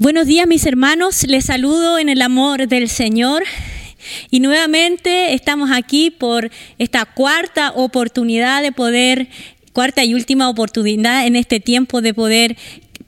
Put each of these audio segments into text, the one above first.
Buenos días mis hermanos, les saludo en el amor del Señor. Y nuevamente estamos aquí por esta cuarta oportunidad de poder, cuarta y última oportunidad en este tiempo de poder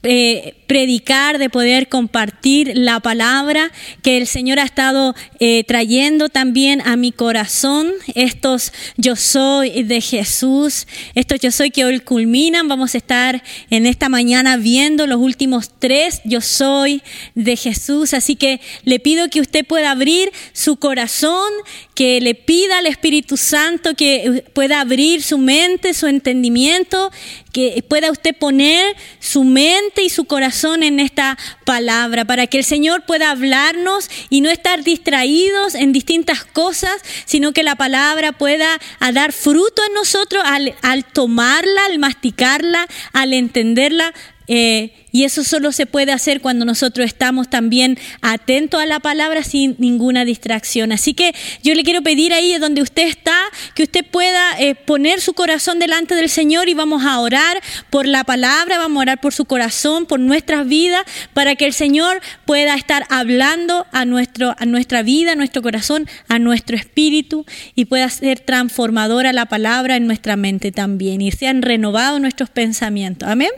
eh, predicar, de poder compartir la palabra que el Señor ha estado eh, trayendo también a mi corazón. Estos yo soy de Jesús, estos yo soy que hoy culminan. Vamos a estar en esta mañana viendo los últimos tres yo soy de Jesús. Así que le pido que usted pueda abrir su corazón, que le pida al Espíritu Santo que pueda abrir su mente, su entendimiento, que pueda usted poner su mente y su corazón en esta palabra, para que el Señor pueda hablarnos y no estar distraídos en distintas cosas, sino que la palabra pueda dar fruto en nosotros al, al tomarla, al masticarla, al entenderla. Eh, y eso solo se puede hacer cuando nosotros estamos también atentos a la palabra sin ninguna distracción. Así que yo le quiero pedir ahí donde usted está, que usted pueda eh, poner su corazón delante del Señor y vamos a orar por la palabra, vamos a orar por su corazón, por nuestras vidas, para que el Señor pueda estar hablando a, nuestro, a nuestra vida, a nuestro corazón, a nuestro espíritu y pueda ser transformadora la palabra en nuestra mente también y sean renovados nuestros pensamientos. Amén.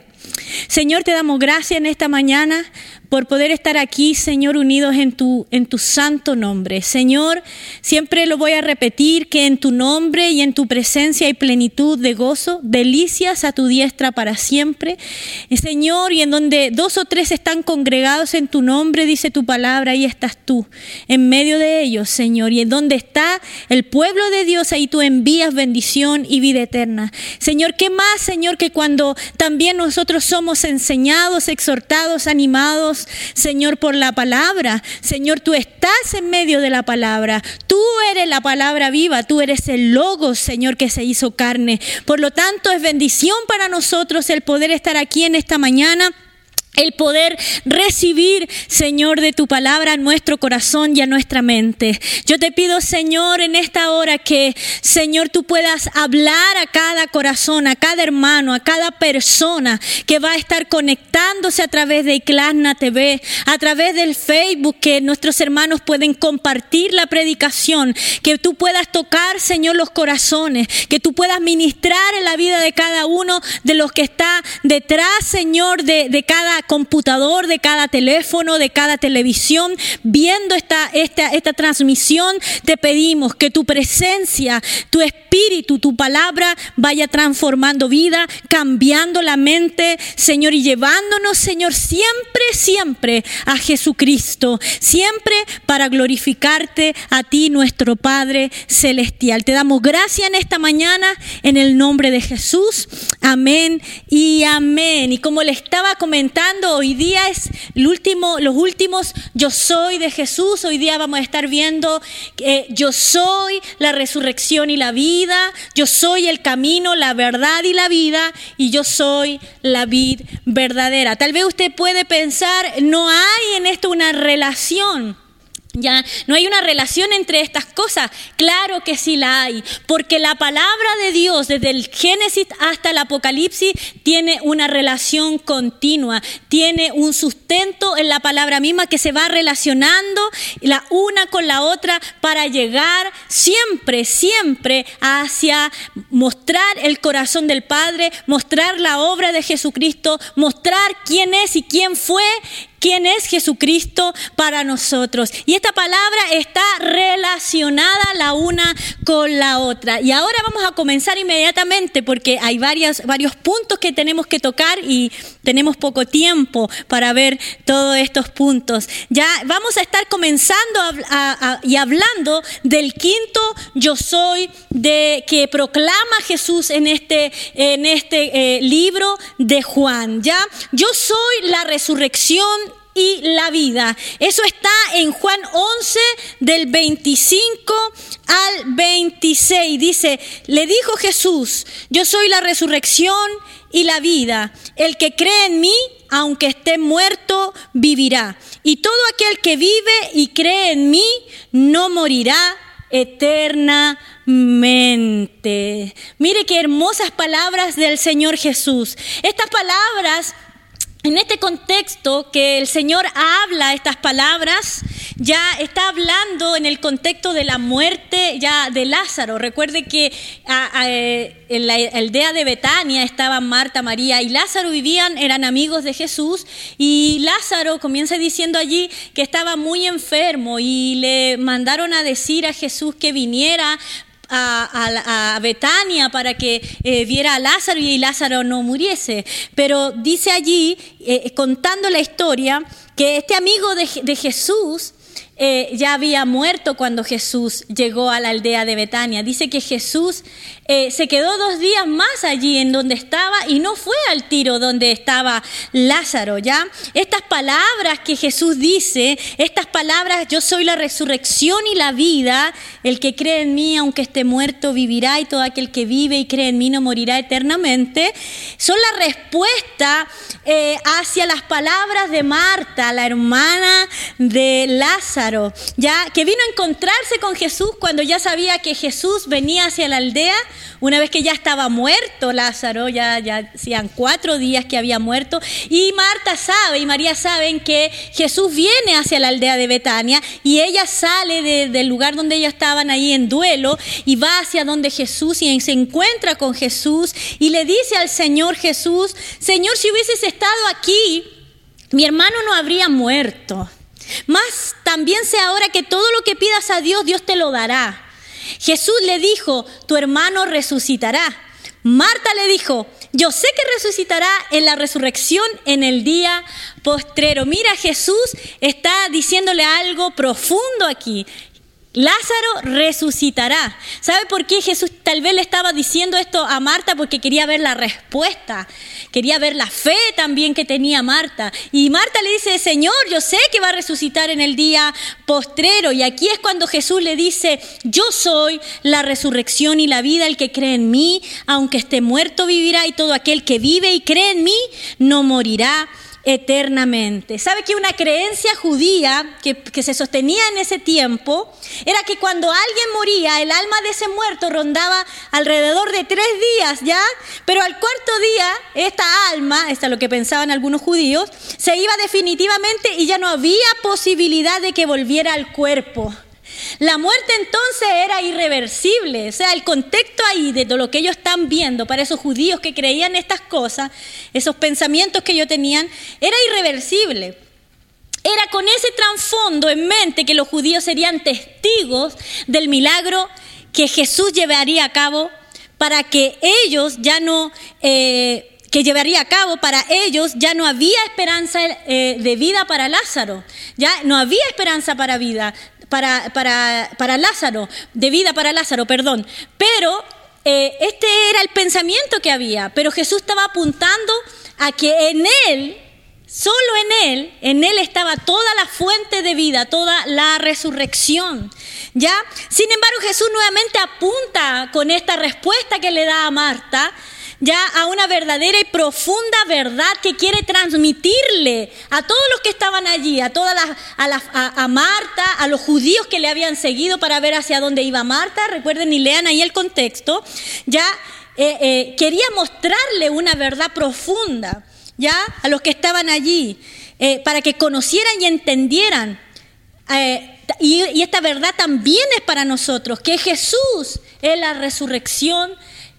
Señor, te damos gracias en esta mañana por poder estar aquí, Señor, unidos en tu, en tu santo nombre. Señor, siempre lo voy a repetir, que en tu nombre y en tu presencia hay plenitud de gozo, delicias a tu diestra para siempre. Señor, y en donde dos o tres están congregados en tu nombre, dice tu palabra, ahí estás tú, en medio de ellos, Señor. Y en donde está el pueblo de Dios, ahí tú envías bendición y vida eterna. Señor, ¿qué más, Señor, que cuando también nosotros somos enseñados, exhortados, animados, Señor, por la palabra. Señor, tú estás en medio de la palabra. Tú eres la palabra viva. Tú eres el logo, Señor, que se hizo carne. Por lo tanto, es bendición para nosotros el poder estar aquí en esta mañana el poder recibir, Señor, de tu palabra en nuestro corazón y a nuestra mente. Yo te pido, Señor, en esta hora que, Señor, tú puedas hablar a cada corazón, a cada hermano, a cada persona que va a estar conectándose a través de Iclasna TV, a través del Facebook, que nuestros hermanos pueden compartir la predicación, que tú puedas tocar, Señor, los corazones, que tú puedas ministrar en la vida de cada uno de los que está detrás, Señor, de, de cada computador, de cada teléfono, de cada televisión, viendo esta, esta, esta transmisión, te pedimos que tu presencia, tu espíritu, tu palabra vaya transformando vida, cambiando la mente, Señor, y llevándonos, Señor, siempre, siempre a Jesucristo, siempre para glorificarte a ti, nuestro Padre Celestial. Te damos gracias en esta mañana en el nombre de Jesús. Amén y amén. Y como le estaba comentando, hoy día es el último, los últimos yo soy de Jesús. Hoy día vamos a estar viendo que yo soy la resurrección y la vida, yo soy el camino, la verdad y la vida, y yo soy la vid verdadera. Tal vez usted puede pensar, no hay en esto una relación. Ya no hay una relación entre estas cosas. Claro que sí la hay, porque la palabra de Dios desde el Génesis hasta el Apocalipsis tiene una relación continua, tiene un sustento en la palabra misma que se va relacionando la una con la otra para llegar siempre, siempre hacia mostrar el corazón del Padre, mostrar la obra de Jesucristo, mostrar quién es y quién fue quién es Jesucristo para nosotros. Y esta palabra está relacionada la una con la otra. Y ahora vamos a comenzar inmediatamente porque hay varios puntos que tenemos que tocar y tenemos poco tiempo para ver todos estos puntos. Ya vamos a estar comenzando y hablando del quinto yo soy de que proclama Jesús en este, en este eh, libro de Juan. Ya yo soy la resurrección y la vida. Eso está en Juan 11 del 25 al 26. Dice, le dijo Jesús, yo soy la resurrección y la vida. El que cree en mí, aunque esté muerto, vivirá. Y todo aquel que vive y cree en mí, no morirá eternamente. Mire qué hermosas palabras del Señor Jesús. Estas palabras en este contexto que el Señor habla estas palabras, ya está hablando en el contexto de la muerte ya de Lázaro. Recuerde que eh, en la aldea de Betania estaban Marta, María y Lázaro vivían, eran amigos de Jesús y Lázaro comienza diciendo allí que estaba muy enfermo y le mandaron a decir a Jesús que viniera a, Betania para que eh, viera a Lázaro y Lázaro no muriese. Pero dice allí, eh, contando la historia, que este amigo de, de Jesús eh, ya había muerto cuando Jesús llegó a la aldea de Betania. Dice que Jesús eh, se quedó dos días más allí en donde estaba y no fue al tiro donde estaba Lázaro, ¿ya? Estas palabras que Jesús dice, estas palabras, yo soy la resurrección y la vida, el que cree en mí, aunque esté muerto, vivirá y todo aquel que vive y cree en mí no morirá eternamente, son la respuesta eh, hacia las palabras de Marta, la hermana de Lázaro ya que vino a encontrarse con Jesús cuando ya sabía que Jesús venía hacia la aldea, una vez que ya estaba muerto Lázaro, ya, ya hacían cuatro días que había muerto, y Marta sabe y María saben que Jesús viene hacia la aldea de Betania y ella sale del lugar donde ellos estaban ahí en duelo y va hacia donde Jesús y se encuentra con Jesús y le dice al Señor Jesús, Señor, si hubieses estado aquí, mi hermano no habría muerto. Más también sé ahora que todo lo que pidas a Dios, Dios te lo dará. Jesús le dijo, tu hermano resucitará. Marta le dijo, yo sé que resucitará en la resurrección en el día postrero. Mira, Jesús está diciéndole algo profundo aquí. Lázaro resucitará. ¿Sabe por qué Jesús tal vez le estaba diciendo esto a Marta? Porque quería ver la respuesta, quería ver la fe también que tenía Marta. Y Marta le dice, Señor, yo sé que va a resucitar en el día postrero. Y aquí es cuando Jesús le dice, yo soy la resurrección y la vida, el que cree en mí, aunque esté muerto vivirá, y todo aquel que vive y cree en mí, no morirá eternamente. ¿Sabe que una creencia judía que, se sostenía en ese tiempo era que cuando alguien moría, el alma de ese muerto rondaba alrededor de tres días, ¿ya? Pero al cuarto día, esta alma, esto es lo que pensaban algunos judíos, se iba definitivamente y ya no había posibilidad de que volviera al cuerpo. La muerte entonces era irreversible, o sea, el contexto ahí de lo que ellos están viendo para esos judíos que creían estas cosas, esos pensamientos que ellos tenían, era irreversible. Era con ese trasfondo en mente que los judíos serían testigos del milagro que Jesús llevaría a cabo para que ellos ya no... Eh, que llevaría a cabo, para ellos ya no había esperanza eh, de vida para Lázaro, ya no había esperanza para vida, para, para, Lázaro, de vida para Lázaro, perdón. Pero eh, este era el pensamiento que había, pero Jesús estaba apuntando a que en él, solo en él, en él estaba toda la fuente de vida, toda la resurrección. ¿Ya? Sin embargo, Jesús nuevamente apunta con esta respuesta que le da a Marta ya a una verdadera y profunda verdad que quiere transmitirle a todos los que estaban allí, a todas las, a, a, Marta, a los judíos que le habían seguido para ver hacia dónde iba Marta. Recuerden y lean ahí el contexto. Ya eh, eh, quería mostrarle una verdad profunda, ya a los que estaban allí, eh, para que conocieran y entendieran. Y esta verdad también es para nosotros, que Jesús es la resurrección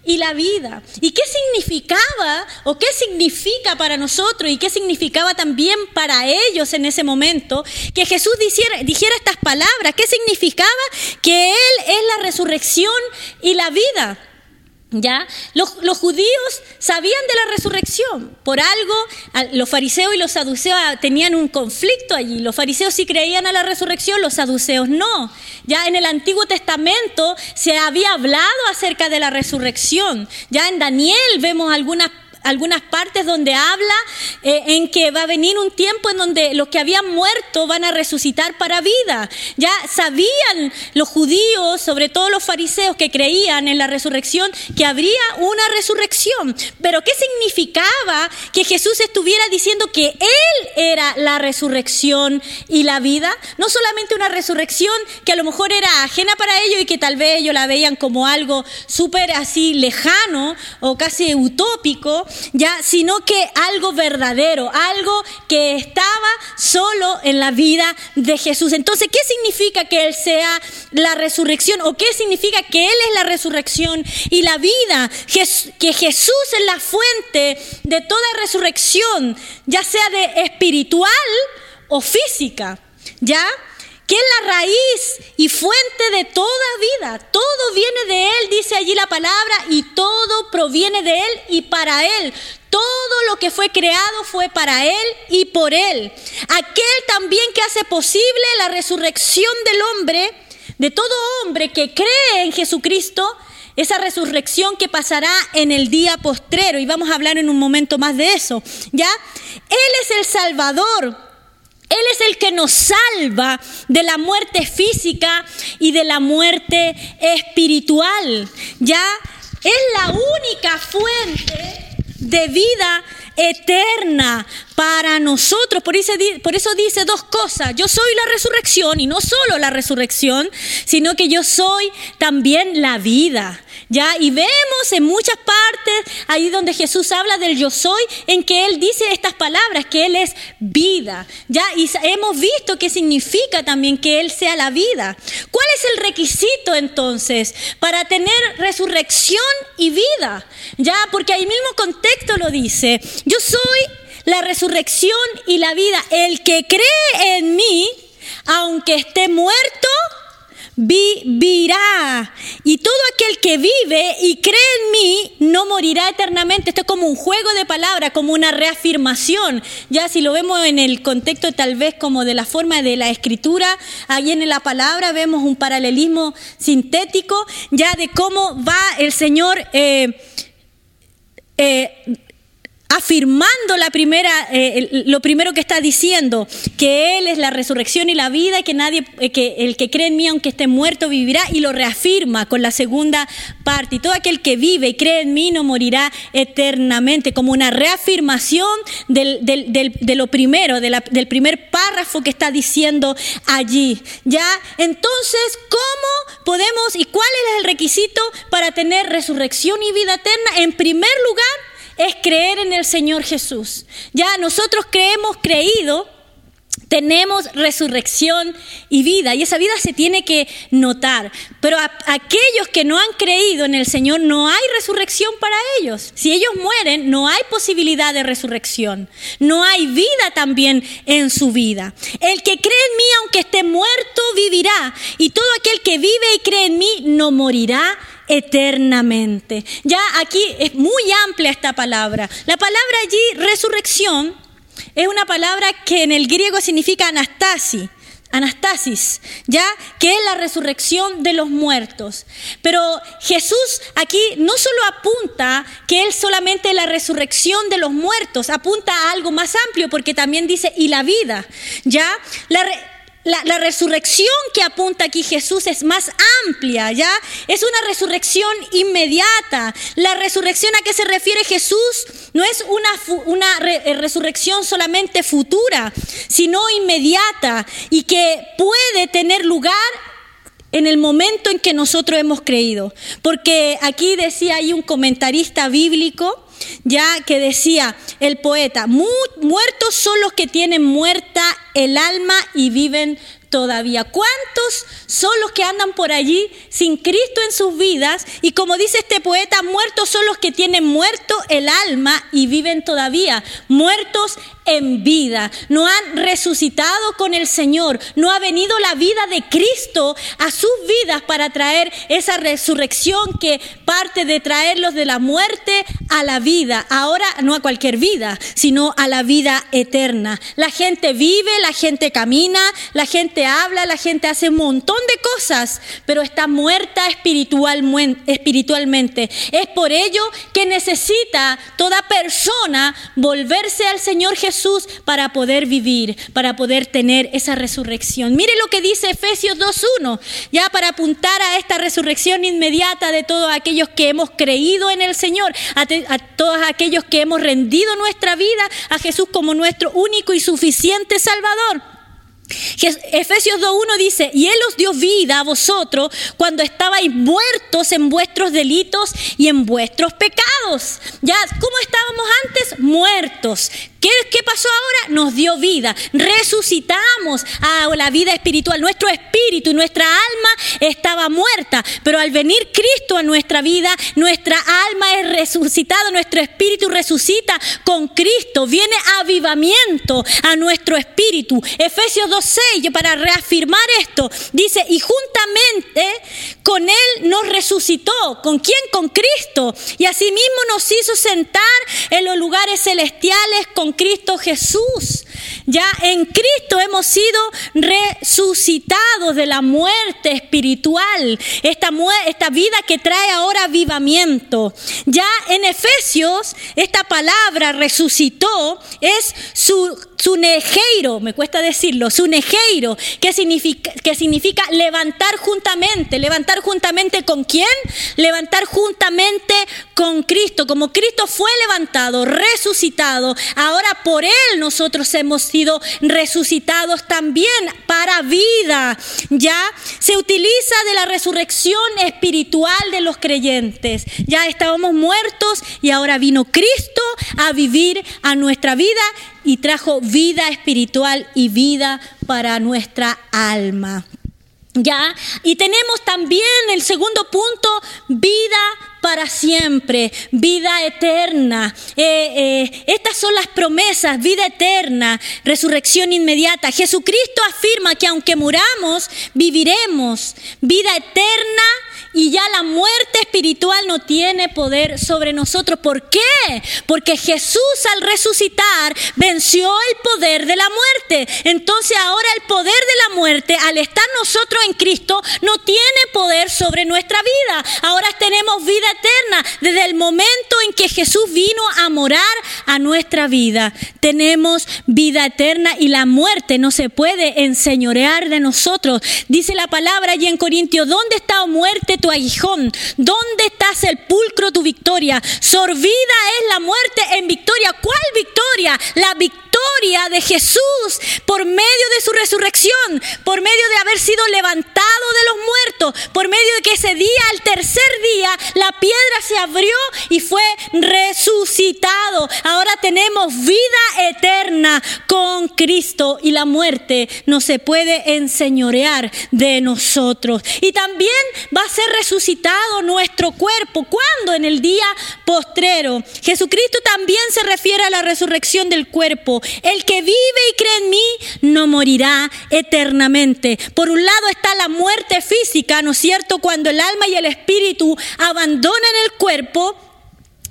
y la vida. ¿Y qué significaba o qué significa para nosotros y qué significaba también para ellos en ese momento que Jesús dijera, dijera estas palabras? ¿Qué significaba que Él es la resurrección y la vida? ¿Ya? Los, judíos sabían de la resurrección. Por algo, los fariseos y los saduceos tenían un conflicto allí. Los fariseos sí creían a la resurrección, los saduceos no. Ya en el Antiguo Testamento se había hablado acerca de la resurrección. Ya en Daniel vemos algunas algunas partes donde habla eh, en que va a venir un tiempo en donde los que habían muerto van a resucitar para vida. Ya sabían los judíos, sobre todo los fariseos que creían en la resurrección, que habría una resurrección. Pero ¿qué significaba que Jesús estuviera diciendo que Él era la resurrección y la vida? No solamente una resurrección que a lo mejor era ajena para ellos y que tal vez ellos la veían como algo súper así lejano o casi utópico, ya, sino que algo verdadero, algo que estaba solo en la vida de Jesús. Entonces, ¿qué significa que Él sea la resurrección? ¿O qué significa que Él es la resurrección y la vida? Que Jesús es la fuente de toda resurrección, ya sea de espiritual o física, ¿ya? que es la raíz y fuente de toda vida. Todo viene de Él, dice allí la palabra, y todo proviene de Él y para Él. Todo lo que fue creado fue para Él y por Él. Aquel también que hace posible la resurrección del hombre, de todo hombre que cree en Jesucristo, esa resurrección que pasará en el día postrero. Y vamos a hablar en un momento más de eso. ¿Ya? Él es el Salvador él es el que nos salva de la muerte física y de la muerte espiritual. Ya es la única fuente de vida eterna para nosotros. Por eso, por eso dice dos cosas. Yo soy la resurrección y no solo la resurrección, sino que yo soy también la vida. ¿Ya? Y vemos en muchas partes, ahí donde Jesús habla del yo soy, en que Él dice estas palabras, que Él es vida. ¿Ya? Y hemos visto qué significa también que Él sea la vida. ¿Cuál es el requisito entonces para tener resurrección y vida? ¿Ya? Porque ahí mismo contexto lo dice. Yo soy la resurrección y la vida. El que cree en mí, aunque esté muerto, vivirá. Y todo aquel que vive y cree en mí no morirá eternamente. Esto es como un juego de palabras, como una reafirmación. Ya si lo vemos en el contexto tal vez como de la forma de la escritura, ahí en la palabra vemos un paralelismo sintético ya de cómo va el Señor. Eh, eh, afirmando la primera, eh, lo primero que está diciendo, que Él es la resurrección y la vida, y que nadie, eh, que el que cree en mí, aunque esté muerto, vivirá, y lo reafirma con la segunda parte. Y todo aquel que vive y cree en mí no morirá eternamente, como una reafirmación del, de lo primero, del primer párrafo que está diciendo allí. ¿Ya? Entonces, ¿cómo podemos y cuál es el requisito para tener resurrección y vida eterna? En primer lugar, es creer en el Señor Jesús. Ya nosotros creemos creído, tenemos resurrección y vida, y esa vida se tiene que notar. Pero a, aquellos que no han creído en el Señor, no hay resurrección para ellos. Si ellos mueren, no hay posibilidad de resurrección. No hay vida también en su vida. El que cree en mí, aunque esté muerto, vivirá. Y todo aquel que vive y cree en mí, no morirá eternamente. Ya aquí es muy amplia esta palabra. La palabra allí, resurrección, es una palabra que en el griego significa anastasi. Anastasis, ya que es la resurrección de los muertos. Pero Jesús aquí no solo apunta que Él solamente la resurrección de los muertos, apunta a algo más amplio porque también dice y la vida, ya la, la, resurrección que apunta aquí Jesús es más amplia, ¿ya? Es una resurrección inmediata. La resurrección a que se refiere Jesús no es una, una eh, resurrección solamente futura, sino inmediata y que puede tener lugar en el momento en que nosotros hemos creído. Porque aquí decía ahí un comentarista bíblico, ya que decía el poeta, muertos son los que tienen muerta el alma y viven todavía. ¿Cuántos son los que andan por allí sin Cristo en sus vidas? Y como dice este poeta, muertos son los que tienen muerto el alma y viven todavía. Muertos en vida, no han resucitado con el Señor, no ha venido la vida de Cristo a sus vidas para traer esa resurrección que parte de traerlos de la muerte a la vida, ahora no a cualquier vida, sino a la vida eterna. La gente vive, la gente camina, la gente habla, la gente hace un montón de cosas, pero está muerta espiritualmente. Es por ello que necesita toda persona volverse al Señor Jesús para poder vivir, para poder tener esa resurrección. Mire lo que dice Efesios 2.1, ya para apuntar a esta resurrección inmediata de todos aquellos que hemos creído en el Señor, a todos aquellos que hemos rendido nuestra vida a Jesús como nuestro único y suficiente Salvador. Efesios 2.1 dice, y Él os dio vida a vosotros cuando estabais muertos en vuestros delitos y en vuestros pecados. Ya, ¿cómo estábamos antes? Muertos. ¿Qué, ¿Qué, pasó ahora? Nos dio vida. Resucitamos a la vida espiritual. Nuestro espíritu nuestra alma estaba muerta. Pero al venir Cristo a nuestra vida, nuestra alma es resucitada, nuestro espíritu resucita con Cristo. Viene avivamiento a nuestro espíritu. Efesios 2.6, para reafirmar esto, dice, y juntamente con Él nos resucitó. ¿Con quién? Con Cristo. Y asimismo nos hizo sentar en los lugares celestiales con Cristo Jesús. Ya en Cristo hemos sido resucitados de la muerte espiritual, esta, esta vida que trae ahora avivamiento. Ya en Efesios, esta palabra resucitó es su Sunejeiro, me cuesta decirlo, sunejeiro, que significa, que significa levantar juntamente. ¿Levantar juntamente con quién? Levantar juntamente con Cristo. Como Cristo fue levantado, resucitado, ahora por Él nosotros hemos sido resucitados también para vida. Ya se utiliza de la resurrección espiritual de los creyentes. Ya estábamos muertos y ahora vino Cristo a vivir a nuestra vida y trajo vida espiritual y vida para nuestra alma. ¿Ya? Y tenemos también el segundo punto, vida para siempre, vida eterna. Eh, eh, estas son las promesas, vida eterna, resurrección inmediata. Jesucristo afirma que aunque muramos, viviremos vida eterna y ya la muerte espiritual no tiene poder sobre nosotros. ¿Por qué? Porque Jesús al resucitar venció el poder de la muerte. Entonces ahora el poder de la muerte, al estar nosotros en Cristo, no tiene poder sobre nuestra vida. Ahora tenemos vida eterna desde el momento en que Jesús vino a morar a nuestra vida. Tenemos vida eterna y la muerte no se puede enseñorear de nosotros. Dice la palabra allí en Corintios, ¿dónde está o muerte? Aguijón? ¿Dónde está sepulcro tu victoria? Sorbida es la muerte en victoria. ¿Cuál victoria? La victoria de Jesús por medio de su resurrección, por medio de haber sido levantado de los muertos, por medio de que ese día, al tercer día, la piedra se abrió y fue resucitado. Ahora tenemos vida eterna con Cristo y la muerte no se puede enseñorear de nosotros. Y también va a ser resucitado nuestro cuerpo. ¿Cuándo? En el día postrero. Jesucristo también se refiere a la resurrección del cuerpo. El que vive y cree en mí no morirá eternamente. Por un lado está la muerte física, ¿no es cierto? Cuando el alma y el espíritu abandonan el cuerpo.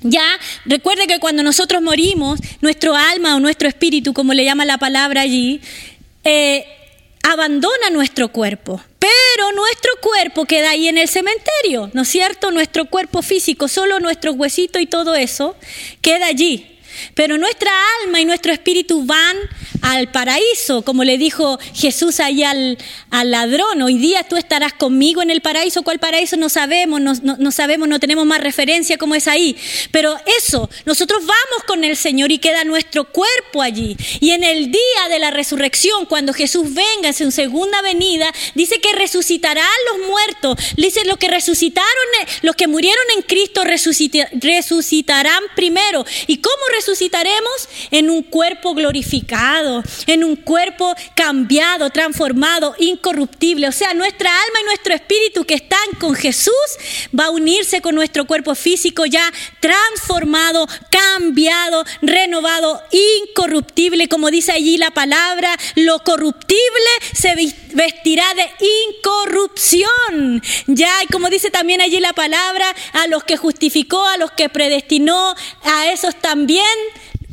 Ya, recuerde que cuando nosotros morimos, nuestro alma o nuestro espíritu, como le llama la palabra allí, eh, abandona nuestro cuerpo. Pero nuestro cuerpo queda ahí en el cementerio, ¿no es cierto? Nuestro cuerpo físico, solo nuestros huesitos y todo eso queda allí. Pero nuestra alma y nuestro espíritu van al paraíso, como le dijo Jesús ahí al, ladrón, hoy día tú estarás conmigo en el paraíso, ¿cuál paraíso? No sabemos, no, no, sabemos, no tenemos más referencia cómo es ahí, pero eso, nosotros vamos con el Señor y queda nuestro cuerpo allí. Y en el día de la resurrección, cuando Jesús venga en su segunda venida, dice que resucitarán los muertos, dice los que resucitaron, los que murieron en Cristo resucitarán primero. ¿Y cómo resucitaremos? En un cuerpo glorificado en un cuerpo cambiado, transformado, incorruptible. O sea, nuestra alma y nuestro espíritu que están con Jesús va a unirse con nuestro cuerpo físico ya transformado, cambiado, renovado, incorruptible. Como dice allí la palabra, lo corruptible se vestirá de incorrupción. Ya, y como dice también allí la palabra, a los que justificó, a los que predestinó, a esos también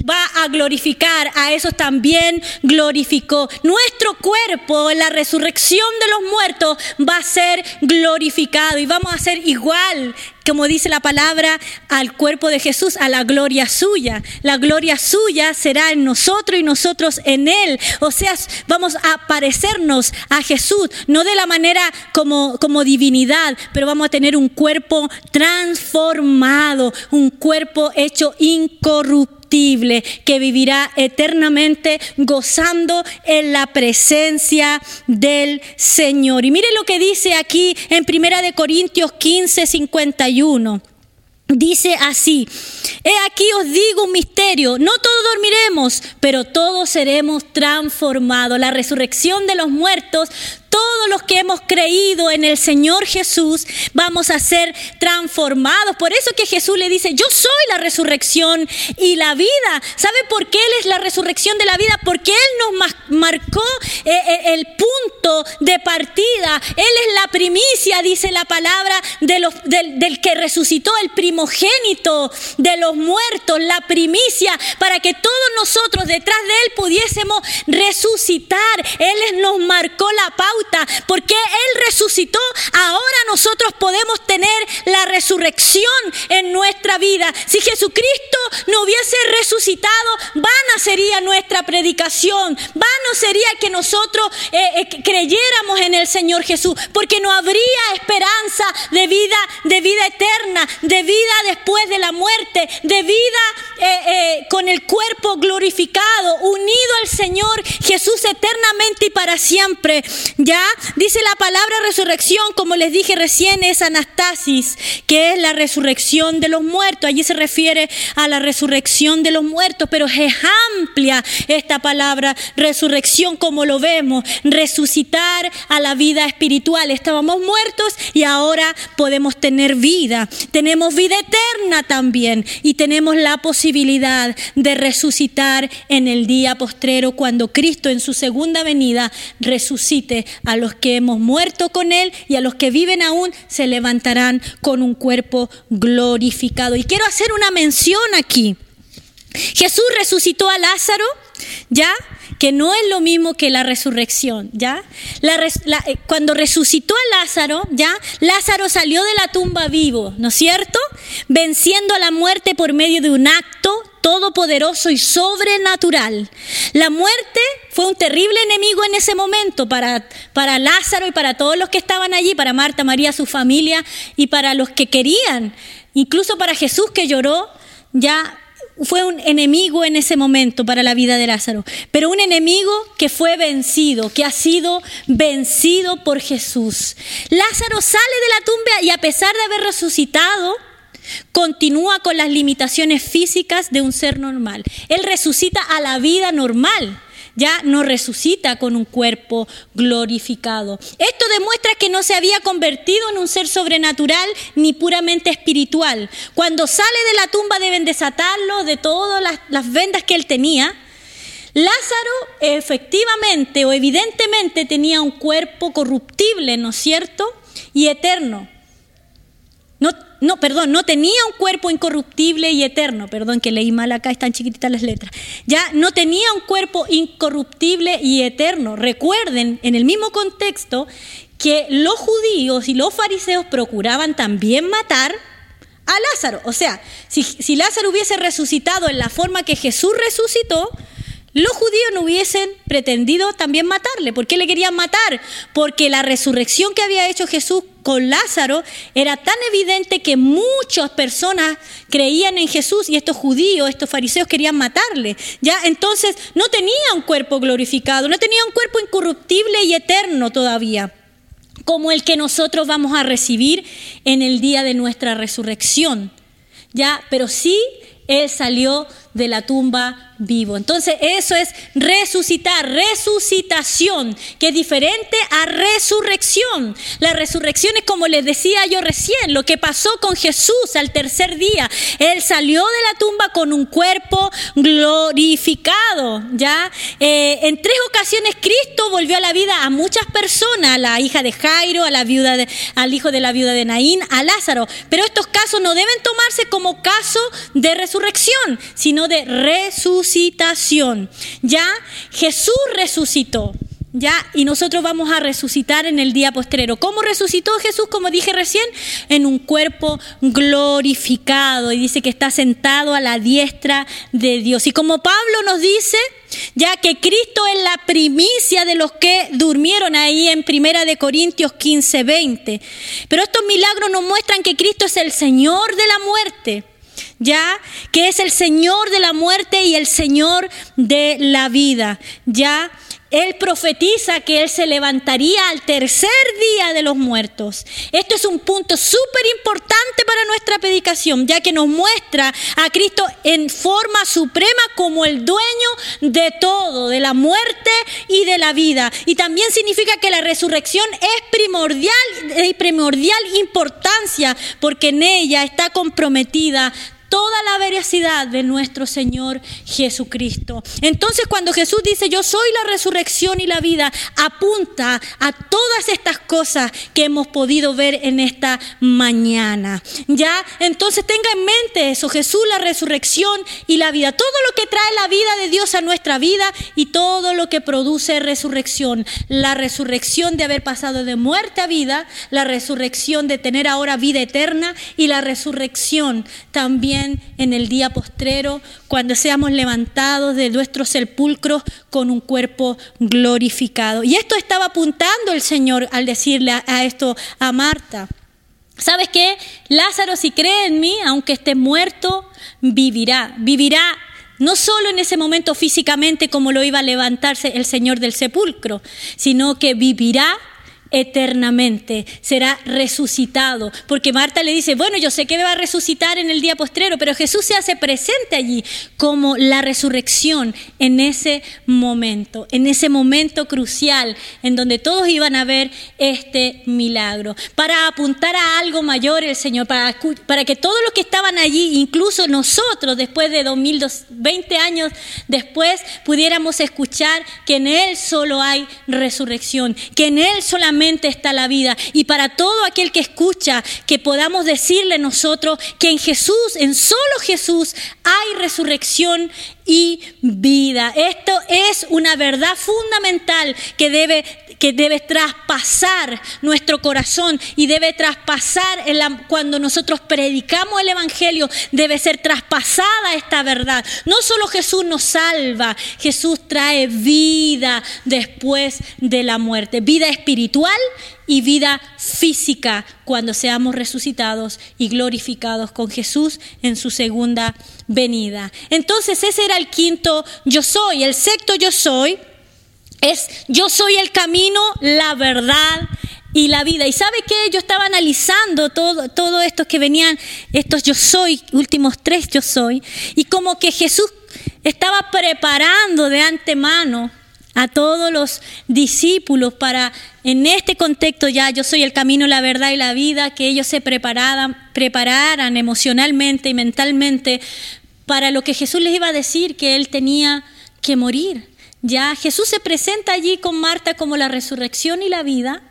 va a glorificar, a esos también glorificó. Nuestro cuerpo en la resurrección de los muertos va a ser glorificado y vamos a ser igual, como dice la palabra, al cuerpo de Jesús, a la gloria suya. La gloria suya será en nosotros y nosotros en Él. O sea, vamos a parecernos a Jesús, no de la manera como, como divinidad, pero vamos a tener un cuerpo transformado, un cuerpo hecho incorruptible que vivirá eternamente gozando en la presencia del Señor. Y mire lo que dice aquí en Primera de Corintios 15, 51. Dice así, he aquí os digo un misterio, no todos dormiremos, pero todos seremos transformados. La resurrección de los muertos todos los que hemos creído en el Señor Jesús vamos a ser transformados. Por eso que Jesús le dice, yo soy la resurrección y la vida. ¿Sabe por qué Él es la resurrección de la vida? Porque Él nos marcó eh, eh, el punto de partida. Él es la primicia, dice la palabra, del que resucitó, el primogénito de los muertos, la primicia, para que todos nosotros detrás de Él pudiésemos resucitar. Él nos marcó la pauta porque Él resucitó, ahora nosotros podemos tener la resurrección en nuestra vida. Si Jesucristo no hubiese resucitado, vana sería nuestra predicación, vano sería que nosotros eh, eh, creyéramos en el Señor Jesús, porque no habría esperanza de vida, de vida eterna, de vida después de la muerte, de vida eh, con el cuerpo glorificado, unido al Señor Jesús eternamente y para siempre. Dice la palabra resurrección, como les dije recién, es anastasis, que es la resurrección de los muertos. Allí se refiere a la resurrección de los muertos, pero es amplia esta palabra resurrección, como lo vemos, resucitar a la vida espiritual. Estábamos muertos y ahora podemos tener vida. Tenemos vida eterna también y tenemos la posibilidad de resucitar en el día postrero cuando Cristo en su segunda venida resucite a los que hemos muerto con Él y a los que viven aún se levantarán con un cuerpo glorificado. Y quiero hacer una mención aquí. Jesús resucitó a Lázaro, ¿ya? Que no es lo mismo que la resurrección, ¿ya? Eh, cuando resucitó a Lázaro, ¿ya? Lázaro salió de la tumba vivo, ¿no es cierto? Venciendo a la muerte por medio de un acto todopoderoso y sobrenatural. La muerte fue un terrible enemigo en ese momento para, para Lázaro y para todos los que estaban allí, para Marta, María, su familia y para los que querían, incluso para Jesús que lloró, ya fue un enemigo en ese momento para la vida de Lázaro, pero un enemigo que fue vencido, que ha sido vencido por Jesús. Lázaro sale de la tumba y a pesar de haber resucitado, continúa con las limitaciones físicas de un ser normal. Él resucita a la vida normal ya no resucita con un cuerpo glorificado. Esto demuestra que no se había convertido en un ser sobrenatural ni puramente espiritual. Cuando sale de la tumba deben desatarlo de todas las, vendas que él tenía. Lázaro efectivamente o evidentemente tenía un cuerpo corruptible, ¿no es cierto? Y eterno. No, no, perdón, no tenía un cuerpo incorruptible y eterno, perdón que leí mal acá, están chiquititas las letras. Ya no tenía un cuerpo incorruptible y eterno. Recuerden, en el mismo contexto, que los judíos y los fariseos procuraban también matar a Lázaro. O sea, si, si Lázaro hubiese resucitado en la forma que Jesús resucitó, los judíos no hubiesen pretendido también matarle. ¿Por qué le querían matar? Porque la resurrección que había hecho Jesús con Lázaro era tan evidente que muchas personas creían en Jesús y estos judíos, estos fariseos querían matarle. Ya entonces no tenía un cuerpo glorificado, no tenía un cuerpo incorruptible y eterno todavía, como el que nosotros vamos a recibir en el día de nuestra resurrección. Ya, pero sí él salió de la tumba vivo. Entonces eso es resucitar, resucitación, que es diferente a resurrección. La resurrección es como les decía yo recién, lo que pasó con Jesús al tercer día. Él salió de la tumba con un cuerpo glorificado. Ya eh, en tres ocasiones Cristo volvió a la vida a muchas personas, a la hija de Jairo, a la viuda al hijo de la viuda de Naín, a Lázaro. Pero estos casos no deben tomarse como caso de resurrección, sino de resucitación ya Jesús resucitó. ¿Ya? Y nosotros vamos a resucitar en el día postrero. ¿Cómo resucitó Jesús? Como dije recién, en un cuerpo glorificado. Y dice que está sentado a la diestra de Dios. Y como Pablo nos dice, ya que Cristo es la primicia de los que durmieron ahí en Primera de Corintios 15, 20. Pero estos milagros nos muestran que Cristo es el Señor de la muerte ya que es el Señor de la muerte y el Señor de la vida, ya él profetiza que Él se levantaría al tercer día de los muertos. Esto es un punto súper importante para nuestra predicación, ya que nos muestra a Cristo en forma suprema como el dueño de todo, de la muerte y de la vida. Y también significa que la resurrección es primordial, de primordial importancia, porque en ella está comprometida toda la veracidad de nuestro Señor Jesucristo. Entonces cuando Jesús dice, yo soy la resurrección y la vida, apunta a todas estas cosas que hemos podido ver en esta mañana. Ya, entonces tenga en mente eso, Jesús la resurrección y la vida, todo lo que trae la vida de Dios a nuestra vida y todo lo que produce resurrección. La resurrección de haber pasado de muerte a vida, la resurrección de tener ahora vida eterna y la resurrección también en el día postrero, cuando seamos levantados de nuestros sepulcros con un cuerpo glorificado. Y esto estaba apuntando el Señor al decirle a, esto a Marta. ¿Sabes qué? Lázaro, si cree en mí, aunque esté muerto, vivirá. Vivirá no solo en ese momento físicamente como lo iba a levantarse el Señor del sepulcro, sino que vivirá eternamente, será resucitado. Porque Marta le dice, bueno, yo sé que va a resucitar en el día postrero, pero Jesús se hace presente allí como la resurrección en ese momento, en ese momento crucial en donde todos iban a ver este milagro. Para apuntar a algo mayor el Señor, para, para que todos los que estaban allí, incluso nosotros, después de 2020 años después, pudiéramos escuchar que en Él solo hay resurrección, que en Él solamente está la vida. Y para todo aquel que escucha, que podamos decirle nosotros que en Jesús, en solo Jesús, hay resurrección y vida. Esto es una verdad fundamental que debe, que debe traspasar nuestro corazón y debe traspasar cuando nosotros predicamos el Evangelio, debe ser traspasada esta verdad. No solo Jesús nos salva, Jesús trae vida después de la muerte, vida espiritual y vida física cuando seamos resucitados y glorificados con Jesús en su segunda venida. Entonces ese era el quinto yo soy. El sexto yo soy es yo soy el camino, la verdad y la vida. ¿Y sabe qué? Yo estaba analizando todo, todo esto que venían, estos yo soy, últimos tres yo soy, y como que Jesús estaba preparando de antemano a todos los discípulos para, en este contexto ya, yo soy el camino, la verdad y la vida, que ellos se prepararan, prepararan emocionalmente y mentalmente para lo que Jesús les iba a decir, que él tenía que morir. Ya Jesús se presenta allí con Marta como la resurrección y la vida,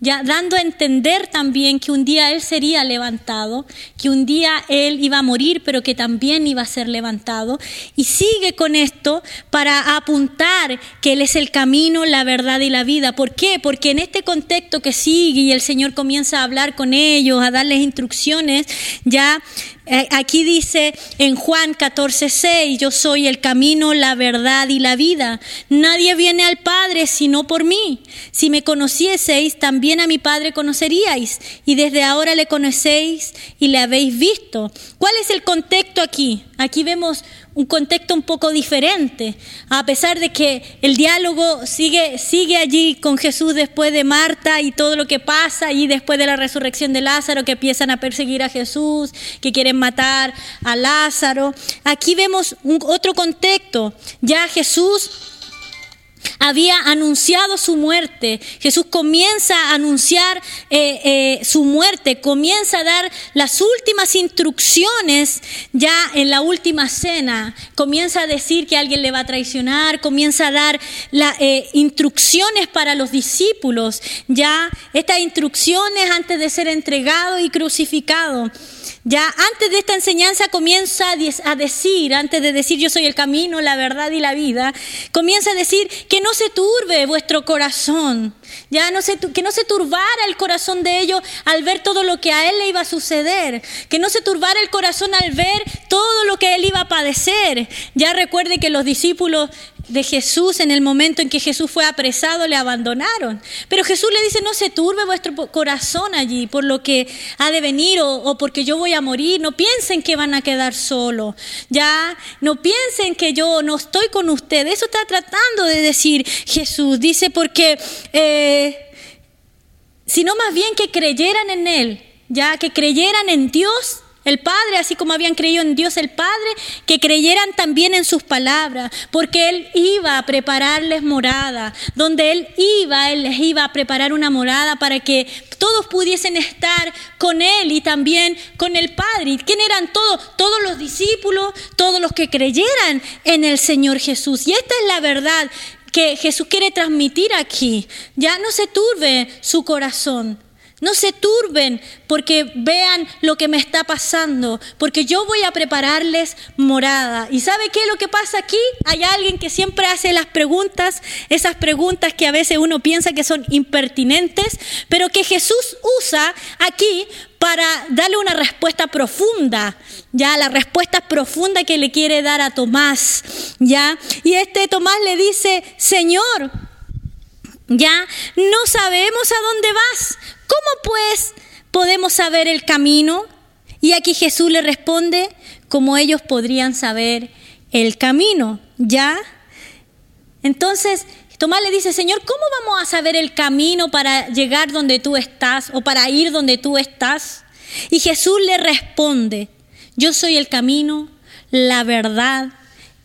ya dando a entender también que un día Él sería levantado, que un día Él iba a morir, pero que también iba a ser levantado. Y sigue con esto para apuntar que Él es el camino, la verdad y la vida. ¿Por qué? Porque en este contexto que sigue y el Señor comienza a hablar con ellos, a darles instrucciones, ya Aquí dice en Juan 14, 6, yo soy el camino, la verdad y la vida. Nadie viene al Padre sino por mí. Si me conocieseis, también a mi Padre conoceríais. Y desde ahora le conocéis y le habéis visto. ¿Cuál es el contexto aquí? Aquí vemos un contexto un poco diferente, a pesar de que el diálogo sigue, sigue allí con Jesús después de Marta y todo lo que pasa y después de la resurrección de Lázaro que empiezan a perseguir a Jesús, que quieren matar a Lázaro. Aquí vemos un, otro contexto, ya Jesús había anunciado su muerte. Jesús comienza a anunciar eh, eh, su muerte, comienza a dar las últimas instrucciones ya en la última cena. Comienza a decir que alguien le va a traicionar, comienza a dar las eh, instrucciones para los discípulos. Ya estas instrucciones antes de ser entregado y crucificado. Ya antes de esta enseñanza comienza a decir, antes de decir yo soy el camino, la verdad y la vida, comienza a decir que no se turbe vuestro corazón, Ya no se, que no se turbara el corazón de ellos al ver todo lo que a él le iba a suceder. Que no se turbara el corazón al ver todo lo que él iba a padecer. Ya recuerde que los discípulos de Jesús en el momento en que Jesús fue apresado le abandonaron. Pero Jesús le dice, no se turbe vuestro corazón allí por lo que ha de venir o, o, porque yo voy a morir. No piensen que van a quedar solos. Ya, no piensen que yo no estoy con ustedes. Eso está tratando de decir Jesús. Dice porque, eh, sino más bien que creyeran en Él, ya que creyeran en Dios el Padre, así como habían creído en Dios el Padre, que creyeran también en sus palabras, porque Él iba a prepararles morada, donde Él iba, Él les iba a preparar una morada para que todos pudiesen estar con Él y también con el Padre. ¿Y quién eran todos? Todos los discípulos, todos los que creyeran en el Señor Jesús. Y esta es la verdad que Jesús quiere transmitir aquí. Ya no se turbe su corazón. No se turben porque vean lo que me está pasando, porque yo voy a prepararles morada. ¿Y sabe qué es lo que pasa aquí? Hay alguien que siempre hace las preguntas, esas preguntas que a veces uno piensa que son impertinentes, pero que Jesús usa aquí para darle una respuesta profunda, ya la respuesta profunda que le quiere dar a Tomás, ya. Y este Tomás le dice, "Señor, ya no sabemos a dónde vas. ¿Cómo pues podemos saber el camino? Y aquí Jesús le responde, como ellos podrían saber el camino, ¿ya? Entonces, Tomás le dice, Señor, ¿cómo vamos a saber el camino para llegar donde tú estás o para ir donde tú estás? Y Jesús le responde, yo soy el camino, la verdad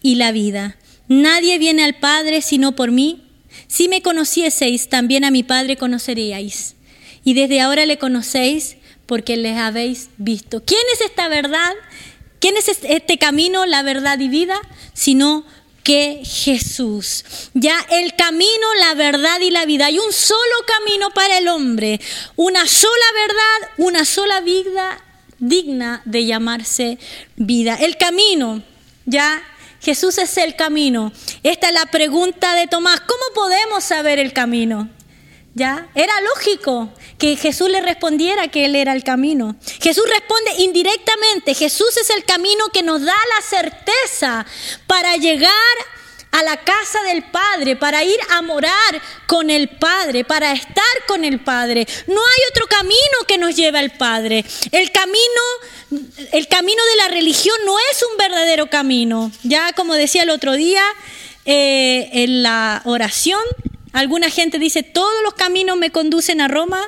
y la vida. Nadie viene al Padre sino por mí. Si me conocieseis, también a mi Padre conoceríais. Y desde ahora le conocéis porque les habéis visto. ¿Quién es esta verdad? ¿Quién es este camino, la verdad y vida? Sino que Jesús. Ya el camino, la verdad y la vida. Hay un solo camino para el hombre. Una sola verdad, una sola vida digna de llamarse vida. El camino, ya Jesús es el camino. Esta es la pregunta de Tomás. ¿Cómo podemos saber el camino? ¿Ya? Era lógico que Jesús le respondiera que Él era el camino. Jesús responde indirectamente. Jesús es el camino que nos da la certeza para llegar a la casa del Padre, para ir a morar con el Padre, para estar con el Padre. No hay otro camino que nos lleve al Padre. El camino, el camino de la religión no es un verdadero camino. Ya como decía el otro día eh, en la oración, alguna gente dice, todos los caminos me conducen a Roma.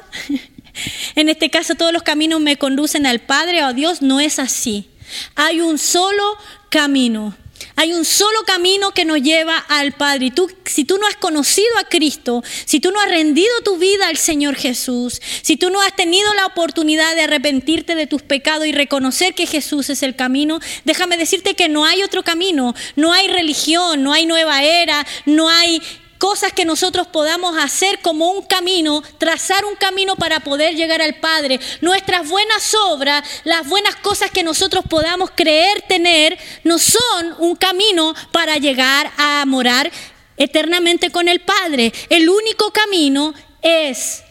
en este caso, todos los caminos me conducen al Padre o a Dios. No es así. Hay un solo camino. Hay un solo camino que nos lleva al Padre. Y tú, si tú no has conocido a Cristo, si tú no has rendido tu vida al Señor Jesús, si tú no has tenido la oportunidad de arrepentirte de tus pecados y reconocer que Jesús es el camino, déjame decirte que no hay otro camino. No hay religión, no hay nueva era, no hay cosas que nosotros podamos hacer como un camino, trazar un camino para poder llegar al Padre. Nuestras buenas obras, las buenas cosas que nosotros podamos creer tener, no son un camino para llegar a morar eternamente con el Padre. El único camino es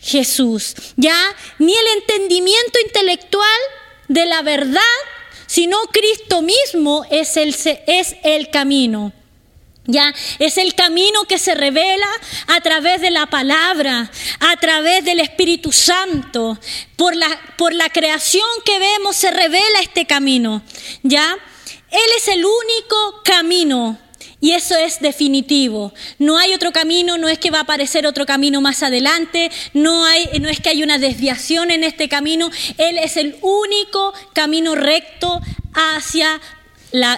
Jesús. Ya ni el entendimiento intelectual de la verdad, sino Cristo mismo es el, es el camino. Ya es el camino que se revela a través de la palabra, a través del Espíritu Santo. Por la, por la creación que vemos se revela este camino. Ya Él es el único camino. Y eso es definitivo. No hay otro camino, no es que va a aparecer otro camino más adelante, no, hay, no es que hay una desviación en este camino. Él es el único camino recto hacia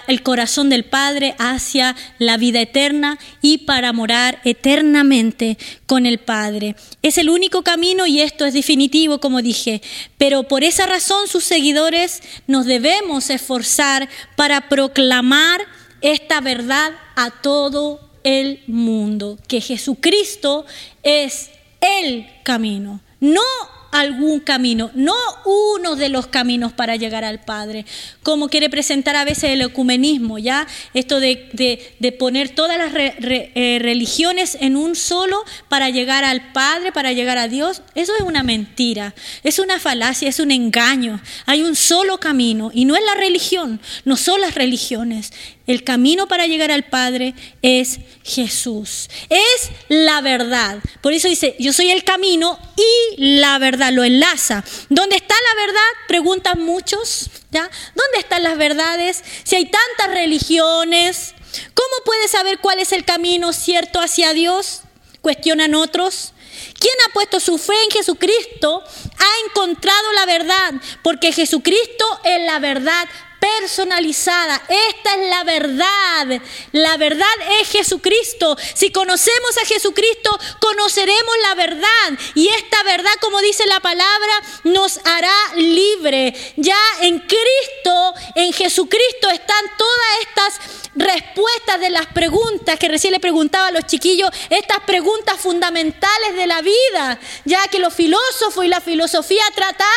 el corazón del Padre hacia la vida eterna y para morar eternamente con el Padre. Es el único camino y esto es definitivo, como dije, pero por esa razón sus seguidores nos debemos esforzar para proclamar esta verdad a todo el mundo, que Jesucristo es el camino, no algún camino, no uno de los caminos para llegar al Padre, como quiere presentar a veces el ecumenismo, ¿ya? Esto de, poner todas las eh, religiones en un solo para llegar al Padre, para llegar a Dios, eso es una mentira, es una falacia, es un engaño. Hay un solo camino y no es la religión, no son las religiones. El camino para llegar al Padre es Jesús. Es la verdad. Por eso dice, yo soy el camino y la verdad. Lo enlaza. ¿Dónde está la verdad? Preguntan muchos. ¿ya? ¿Dónde están las verdades? Si hay tantas religiones, ¿cómo puede saber cuál es el camino cierto hacia Dios? Cuestionan otros. ¿Quién ha puesto su fe en Jesucristo ha encontrado la verdad, porque Jesucristo es la verdad personalizada. Esta es la verdad. La verdad es Jesucristo. Si conocemos a Jesucristo, conoceremos la verdad. Y esta verdad, como dice la palabra, nos hará libre. Ya en Cristo, en Jesucristo están todas estas respuestas de las preguntas que recién le preguntaba a los chiquillos, estas preguntas fundamentales de la vida, ya que los filósofos y la filosofía han tratado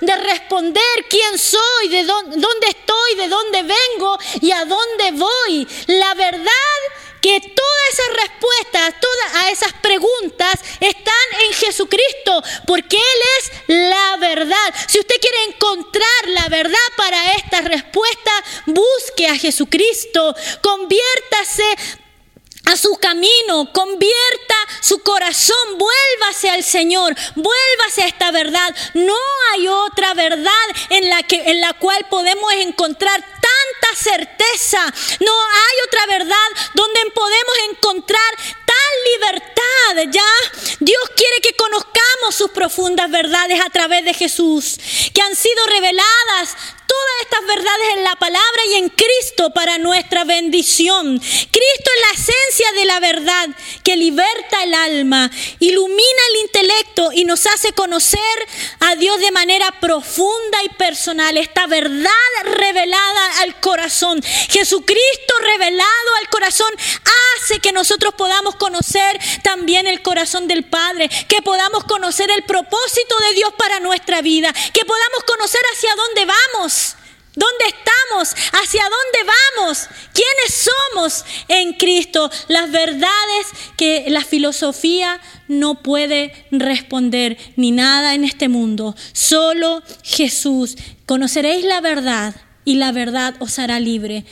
de responder quién soy, de dónde, estoy, de dónde vengo y a dónde voy. La verdad que todas esas respuestas, todas a esas preguntas están en Jesucristo, porque Él es la verdad. Si usted quiere encontrar la verdad para esta respuesta, busque a Jesucristo, conviértase a su camino, convierta su corazón, vuélvase al Señor, vuélvase a esta verdad. No hay otra verdad en la, que, en la cual podemos encontrar tanta certeza. No hay otra verdad donde podemos encontrar tal libertad, ¿ya? Dios quiere que conozcamos sus profundas verdades a través de Jesús, que han sido reveladas todas estas verdades en la palabra y en Cristo para nuestra bendición. Cristo es la esencia de la verdad que liberta el alma, ilumina el intelecto y nos hace conocer a Dios de manera profunda y personal. Esta verdad revelada al corazón, Jesucristo revelado al corazón, hace que nosotros podamos conocer también el corazón del Padre, que podamos conocer el propósito de Dios para nuestra vida, que podamos conocer hacia dónde vamos ¿Dónde estamos? ¿Hacia dónde vamos? ¿Quiénes somos en Cristo? Las verdades que la filosofía no puede responder, ni nada en este mundo. Solo Jesús. Conoceréis la verdad y la verdad os hará libre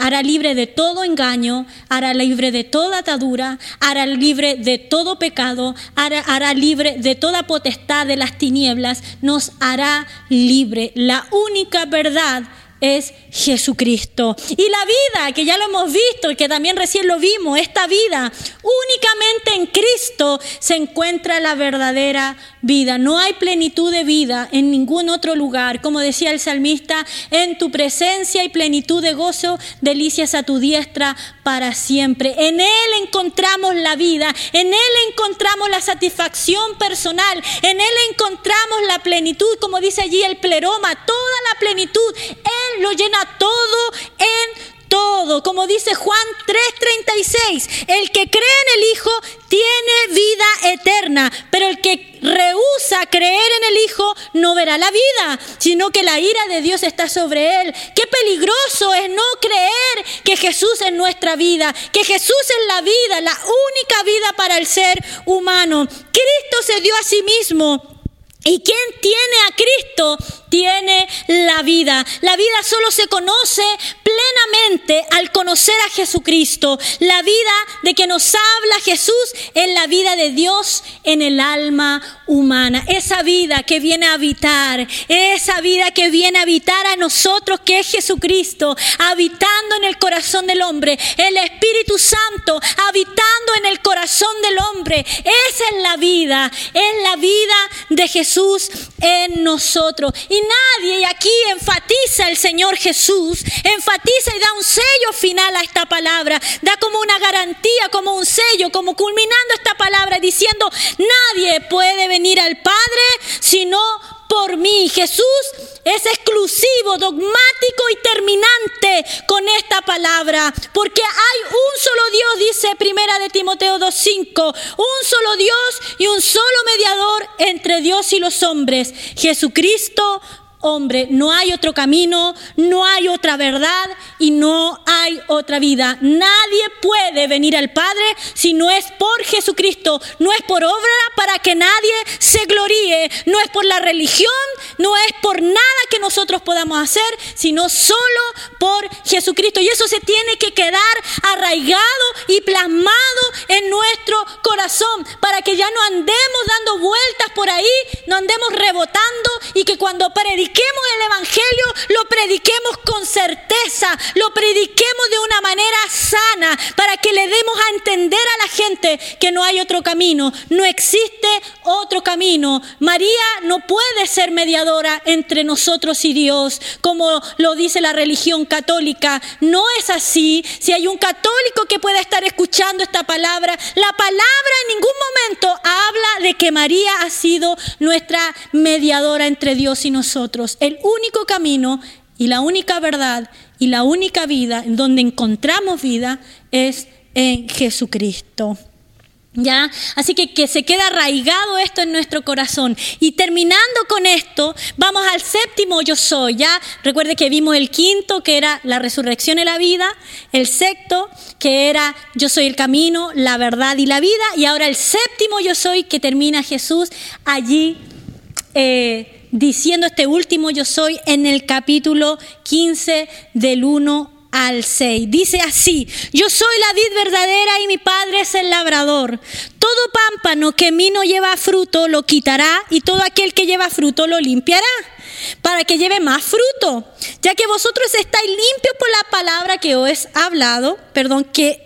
hará libre de todo engaño, hará libre de toda atadura, hará libre de todo pecado, hará, hará, libre de toda potestad de las tinieblas, nos hará libre. La única verdad es Jesucristo. Y la vida, que ya lo hemos visto y que también recién lo vimos, esta vida, únicamente en Cristo se encuentra la verdadera vida. No hay plenitud de vida en ningún otro lugar. Como decía el salmista, en tu presencia y plenitud de gozo, delicias a tu diestra para siempre. En Él encontramos la vida, en Él encontramos la satisfacción personal, en Él encontramos la plenitud, como dice allí el pleroma, toda la plenitud. Él lo llena todo en todo. Como dice Juan 3:36, el que cree en el Hijo tiene vida eterna, pero el que rehúsa creer en el Hijo no verá la vida, sino que la ira de Dios está sobre él. Qué peligroso es no creer que Jesús es nuestra vida, que Jesús es la vida, la única vida para el ser humano. Cristo se dio a sí mismo y quien tiene a Cristo tiene la vida. La vida solo se conoce plenamente al conocer a Jesucristo. La vida de que nos habla Jesús es la vida de Dios en el alma humana. Esa vida que viene a habitar, esa vida que viene a habitar a nosotros, que es Jesucristo, habitando en el corazón del hombre. El Espíritu Santo habitando en el corazón del hombre. Esa es la vida, es la vida de Jesús en nosotros. Nadie, y aquí enfatiza el Señor Jesús, enfatiza y da un sello final a esta palabra, da como una garantía, como un sello, como culminando esta palabra diciendo, nadie puede venir al Padre sino por mí. Jesús es exclusivo, dogmático con esta palabra, porque hay un solo Dios, dice Primera de Timoteo 2:5, un solo Dios y un solo mediador entre Dios y los hombres, Jesucristo hombre, no hay otro camino, no hay otra verdad y no hay otra vida. Nadie puede venir al Padre si no es por Jesucristo, no es por obra para que nadie se gloríe, no es por la religión, no es por nada que nosotros podamos hacer, sino solo por Jesucristo. Y eso se tiene que quedar arraigado y plasmado en nuestro corazón para que ya no andemos dando vueltas por ahí, no andemos rebotando y que cuando prediquemos prediquemos el Evangelio, lo prediquemos con certeza, lo prediquemos de una manera sana, para que le demos a entender a la gente que no hay otro camino, no existe otro camino. María no puede ser mediadora entre nosotros y Dios, como lo dice la religión católica. No es así. Si hay un católico que pueda estar escuchando esta palabra, la palabra en ningún momento habla de que María ha sido nuestra mediadora entre Dios y nosotros el único camino y la única verdad y la única vida en donde encontramos vida es en Jesucristo. ¿Ya? Así que que se queda arraigado esto en nuestro corazón. Y terminando con esto, vamos al séptimo yo soy. Ya recuerde que vimos el quinto, que era la resurrección y la vida. El sexto, que era yo soy el camino, la verdad y la vida. Y ahora el séptimo yo soy, que termina Jesús allí. Eh, diciendo este último yo soy en el capítulo 15 del 1 al 6. Dice así, yo soy la vid verdadera y mi padre es el labrador. Todo pámpano que en mí no lleva fruto lo quitará y todo aquel que lleva fruto lo limpiará para que lleve más fruto, ya que vosotros estáis limpios por la palabra que os he hablado, perdón, que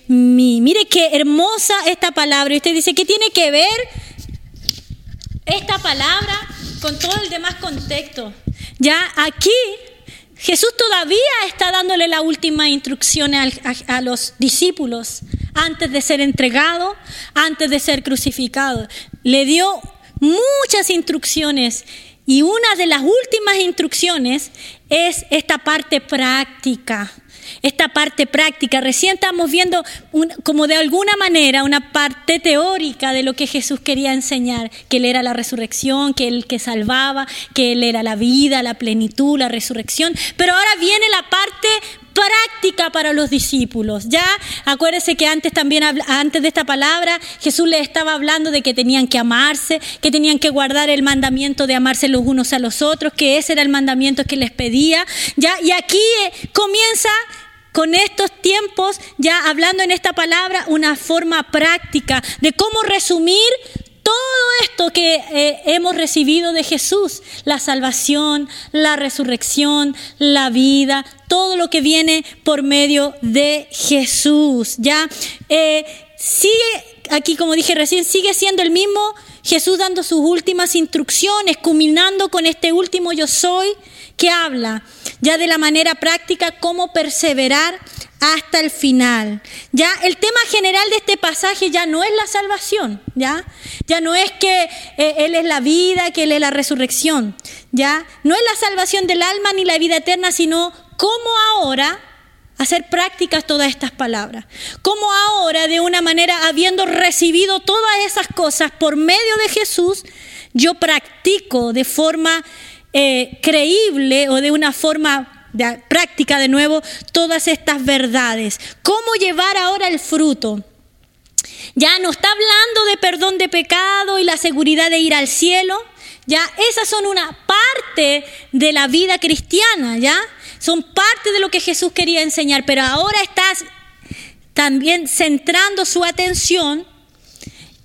Mire qué hermosa esta palabra. Y usted dice, ¿qué tiene que ver esta palabra con todo el demás contexto? Ya aquí Jesús todavía está dándole la última instrucción a, a, los discípulos antes de ser entregado, antes de ser crucificado. Le dio muchas instrucciones y una de las últimas instrucciones es esta parte práctica esta parte práctica. Recién estamos viendo como de alguna manera una parte teórica de lo que Jesús quería enseñar, que Él era la resurrección, que Él que salvaba, que Él era la vida, la plenitud, la resurrección. Pero ahora viene la parte práctica para los discípulos. Ya acuérdense que antes también antes de esta palabra Jesús les estaba hablando de que tenían que amarse, que tenían que guardar el mandamiento de amarse los unos a los otros, que ese era el mandamiento que les pedía. Ya y aquí eh, comienza con estos tiempos, ya hablando en esta palabra, una forma práctica de cómo resumir todo esto que eh, hemos recibido de Jesús, la salvación, la resurrección, la vida, todo lo que viene por medio de Jesús. Ya eh, sigue aquí, como dije recién, sigue siendo el mismo Jesús dando sus últimas instrucciones, culminando con este último yo soy que habla ya de la manera práctica cómo perseverar hasta el final. Ya el tema general de este pasaje ya no es la salvación, ya ya no es que eh, él es la vida, que él es la resurrección, ya no es la salvación del alma ni la vida eterna, sino cómo ahora hacer prácticas todas estas palabras. Cómo ahora, de una manera, habiendo recibido todas esas cosas por medio de Jesús, yo practico de forma eh, creíble o de una forma práctica de nuevo todas estas verdades. ¿Cómo llevar ahora el fruto? Ya no está hablando de perdón de pecado y la seguridad de ir al cielo. Ya esas son una parte de la vida cristiana, ¿ya? Son parte de lo que Jesús quería enseñar, pero ahora estás también centrando su atención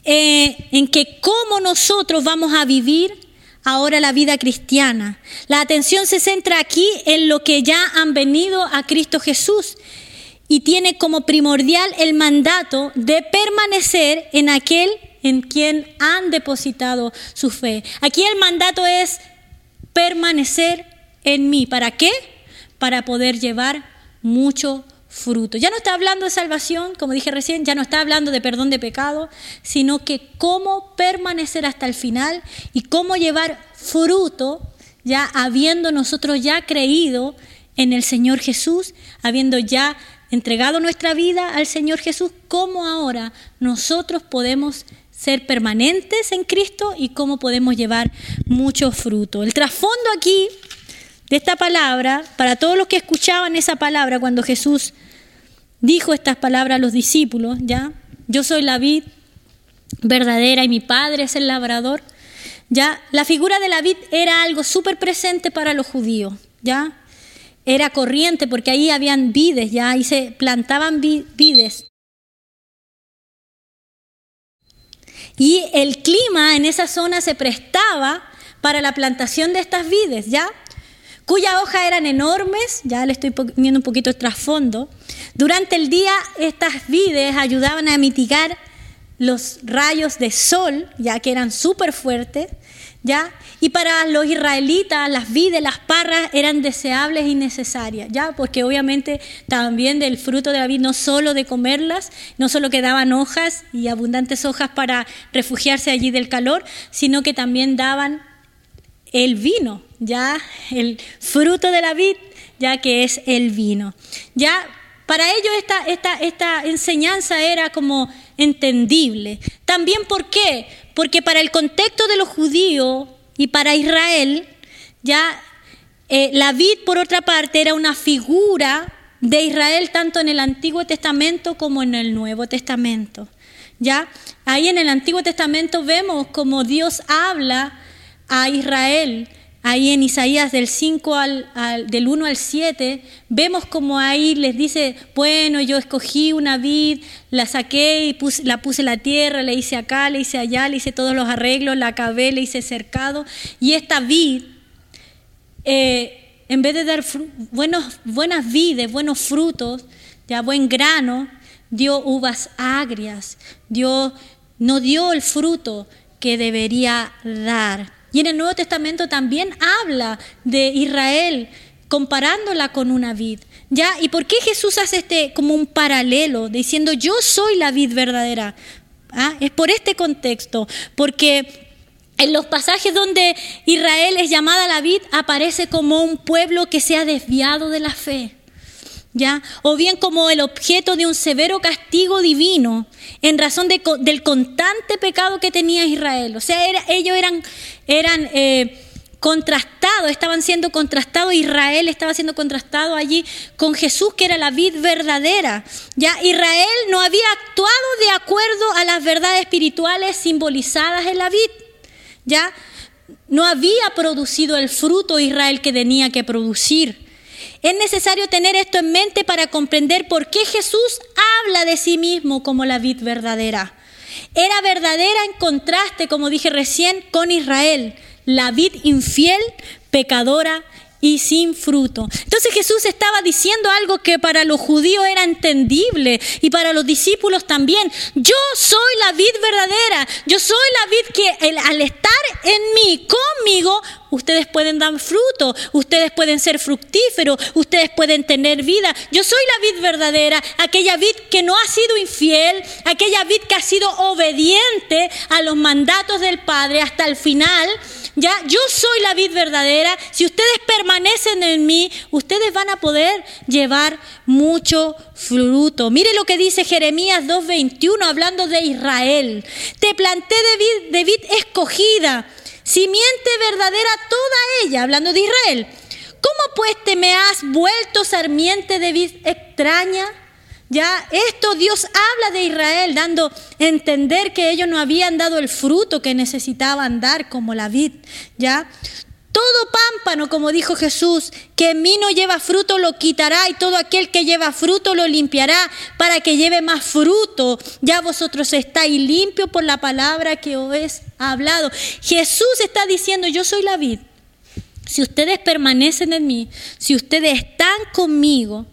eh, en que cómo nosotros vamos a vivir ahora la vida cristiana. La atención se centra aquí en lo que ya han venido a Cristo Jesús y tiene como primordial el mandato de permanecer en aquel en quien han depositado su fe. Aquí el mandato es permanecer en mí. ¿Para qué? Para poder llevar mucho fruto. Ya no está hablando de salvación, como dije recién, ya no está hablando de perdón de pecado, sino que cómo permanecer hasta el final y cómo llevar fruto, ya habiendo nosotros ya creído en el Señor Jesús, habiendo ya entregado nuestra vida al Señor Jesús, cómo ahora nosotros podemos ser permanentes en Cristo y cómo podemos llevar mucho fruto. El trasfondo aquí de esta palabra, para todos los que escuchaban esa palabra cuando Jesús dijo estas palabras a los discípulos, ¿ya? Yo soy la vid verdadera y mi padre es el labrador. Ya, la figura de la vid era algo súper presente para los judíos, ¿ya? Era corriente porque ahí habían vides, ya, ahí se plantaban vides. Y el clima en esa zona se prestaba para la plantación de estas vides, ¿ya? Cuyas hojas eran enormes, ya le estoy poniendo un poquito de trasfondo. Durante el día estas vides ayudaban a mitigar los rayos de sol, ya que eran súper fuertes, ¿ya? Y para los israelitas las vides, las parras eran deseables y necesarias, ¿ya? Porque obviamente también del fruto de la vid no solo de comerlas, no solo que daban hojas y abundantes hojas para refugiarse allí del calor, sino que también daban el vino, ya el fruto de la vid, ya que es el vino. Ya para ellos esta, esta, esta enseñanza era como entendible. También ¿por qué? Porque para el contexto de los judíos y para Israel, ya eh, la vid, por otra parte, era una figura de Israel tanto en el Antiguo Testamento como en el Nuevo Testamento. ¿Ya? Ahí en el Antiguo Testamento vemos como Dios habla a Israel. Ahí en Isaías del 5 al, del 1 al 7, vemos como ahí les dice, bueno, yo escogí una vid, la saqué y la puse en la tierra, le hice acá, le hice allá, le hice todos los arreglos, la acabé, le hice cercado, y esta vid, eh, en vez de dar buenos, buenas vides, buenos frutos, ya buen grano, dio uvas agrias, dio, no dio el fruto que debería dar. Y en el Nuevo Testamento también habla de Israel comparándola con una vid. ¿Ya? ¿Y por qué Jesús hace este como un paralelo diciendo yo soy la vid verdadera? ¿Ah? Es por este contexto, porque en los pasajes donde Israel es llamada la vid aparece como un pueblo que se ha desviado de la fe. O bien como el objeto de un severo castigo divino en razón del constante pecado que tenía Israel. O sea, ellos eran, eran eh, contrastados, estaban siendo contrastados, Israel estaba siendo contrastado allí con Jesús, que era la vid verdadera. Ya Israel no había actuado de acuerdo a las verdades espirituales simbolizadas en la vid. Ya no había producido el fruto Israel que tenía que producir. Es necesario tener esto en mente para comprender por qué Jesús habla de sí mismo como la vid verdadera. Era verdadera en contraste, como dije recién, con Israel, la vid infiel, pecadora y sin fruto. Entonces Jesús estaba diciendo algo que para los judíos era entendible y para los discípulos también. Yo soy la vid verdadera, yo soy la vid que al estar en mí, conmigo, ustedes pueden dar fruto, ustedes pueden ser fructíferos, ustedes pueden tener vida. Yo soy la vid verdadera, aquella vid que no ha sido infiel, aquella vid que ha sido obediente a los mandatos del Padre hasta el final. Ya, yo soy la vid verdadera. Si ustedes permanecen en mí, ustedes van a poder llevar mucho fruto. Mire lo que dice Jeremías 2:21 hablando de Israel. Te planté de vid, de vid escogida simiente verdadera toda ella, hablando de Israel. ¿Cómo pues te me has vuelto sarmiente de vid extraña? Ya esto Dios habla de Israel, dando a entender que ellos no habían dado el fruto que necesitaban dar como la vid. Ya todo pámpano, como dijo Jesús, que en mí no lleva fruto lo quitará y todo aquel que lleva fruto lo limpiará para que lleve más fruto. Ya vosotros estáis limpios por la palabra que os he hablado. Jesús está diciendo, yo soy la vid. Si ustedes permanecen en mí, si ustedes están conmigo,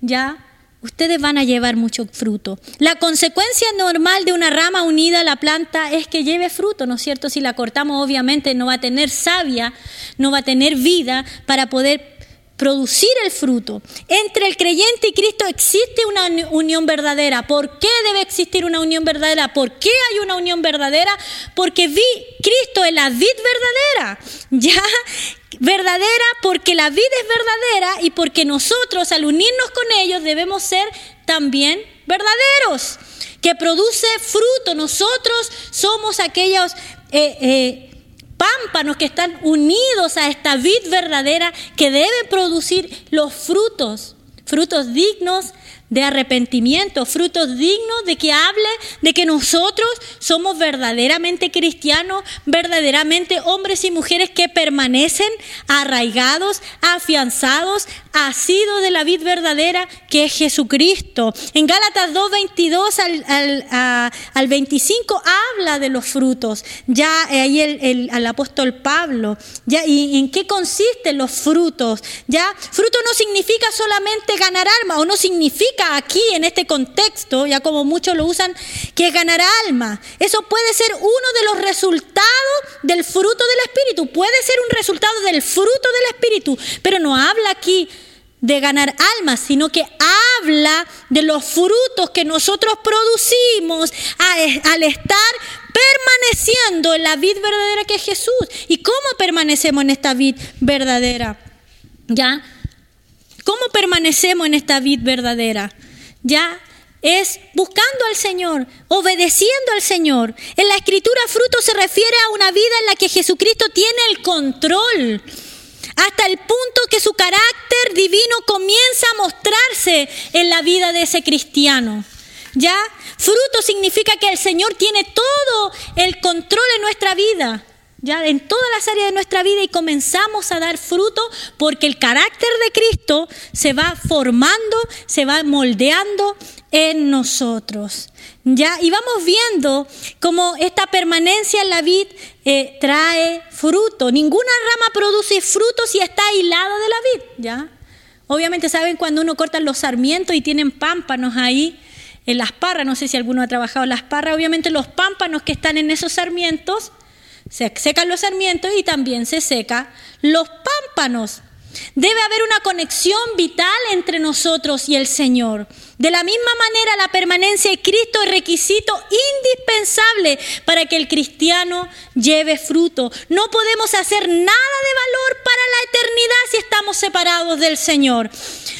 ya ustedes van a llevar mucho fruto. La consecuencia normal de una rama unida a la planta es que lleve fruto, ¿no es cierto? Si la cortamos, obviamente no va a tener savia, no va a tener vida para poder producir el fruto. Entre el creyente y Cristo existe una unión verdadera. ¿Por qué debe existir una unión verdadera? ¿Por qué hay una unión verdadera? Porque vi Cristo en la vid verdadera. Ya verdadera porque la vida es verdadera y porque nosotros al unirnos con ellos debemos ser también verdaderos, que produce fruto. Nosotros somos aquellos eh, eh, pámpanos que están unidos a esta vid verdadera que deben producir los frutos, frutos dignos de arrepentimiento, frutos dignos de que hable de que nosotros somos verdaderamente cristianos, verdaderamente hombres y mujeres que permanecen arraigados, afianzados, asidos de la vid verdadera que es Jesucristo. En Gálatas 2, 22 al, al, 25 habla de los frutos. Ya ahí el, el, apóstol Pablo, ya, ¿y en qué consisten los frutos? Ya, fruto no significa solamente ganar alma o no significa aquí en este contexto, ya como muchos lo usan, que ganar alma. Eso puede ser uno de los resultados del fruto del Espíritu. Puede ser un resultado del fruto del Espíritu, pero no habla aquí de ganar almas, sino que habla de los frutos que nosotros producimos al estar permaneciendo en la vid verdadera que es Jesús. ¿Y cómo permanecemos en esta vid verdadera? ¿Ya? ¿Cómo permanecemos en esta vid verdadera? Ya es buscando al Señor, obedeciendo al Señor. En la escritura fruto se refiere a una vida en la que Jesucristo tiene el control, hasta el punto que su carácter divino comienza a mostrarse en la vida de ese cristiano. ¿Ya? Fruto significa que el Señor tiene todo el control en nuestra vida ya en todas las áreas de nuestra vida y comenzamos a dar fruto porque el carácter de Cristo se va formando, se va moldeando en nosotros. Ya, y vamos viendo cómo esta permanencia en la vid eh, trae fruto. Ninguna rama produce fruto si está aislada de la vid, ¿ya? Obviamente saben cuando uno corta los sarmientos y tienen pámpanos ahí en las parras, no sé si alguno ha trabajado en las parras, obviamente los pámpanos que están en esos sarmientos se secan los sarmientos y también se seca los pámpanos. Debe haber una conexión vital entre nosotros y el Señor. De la misma manera, la permanencia de Cristo es requisito indispensable para que el cristiano lleve fruto. No podemos hacer nada de valor para la eternidad si estamos separados del Señor.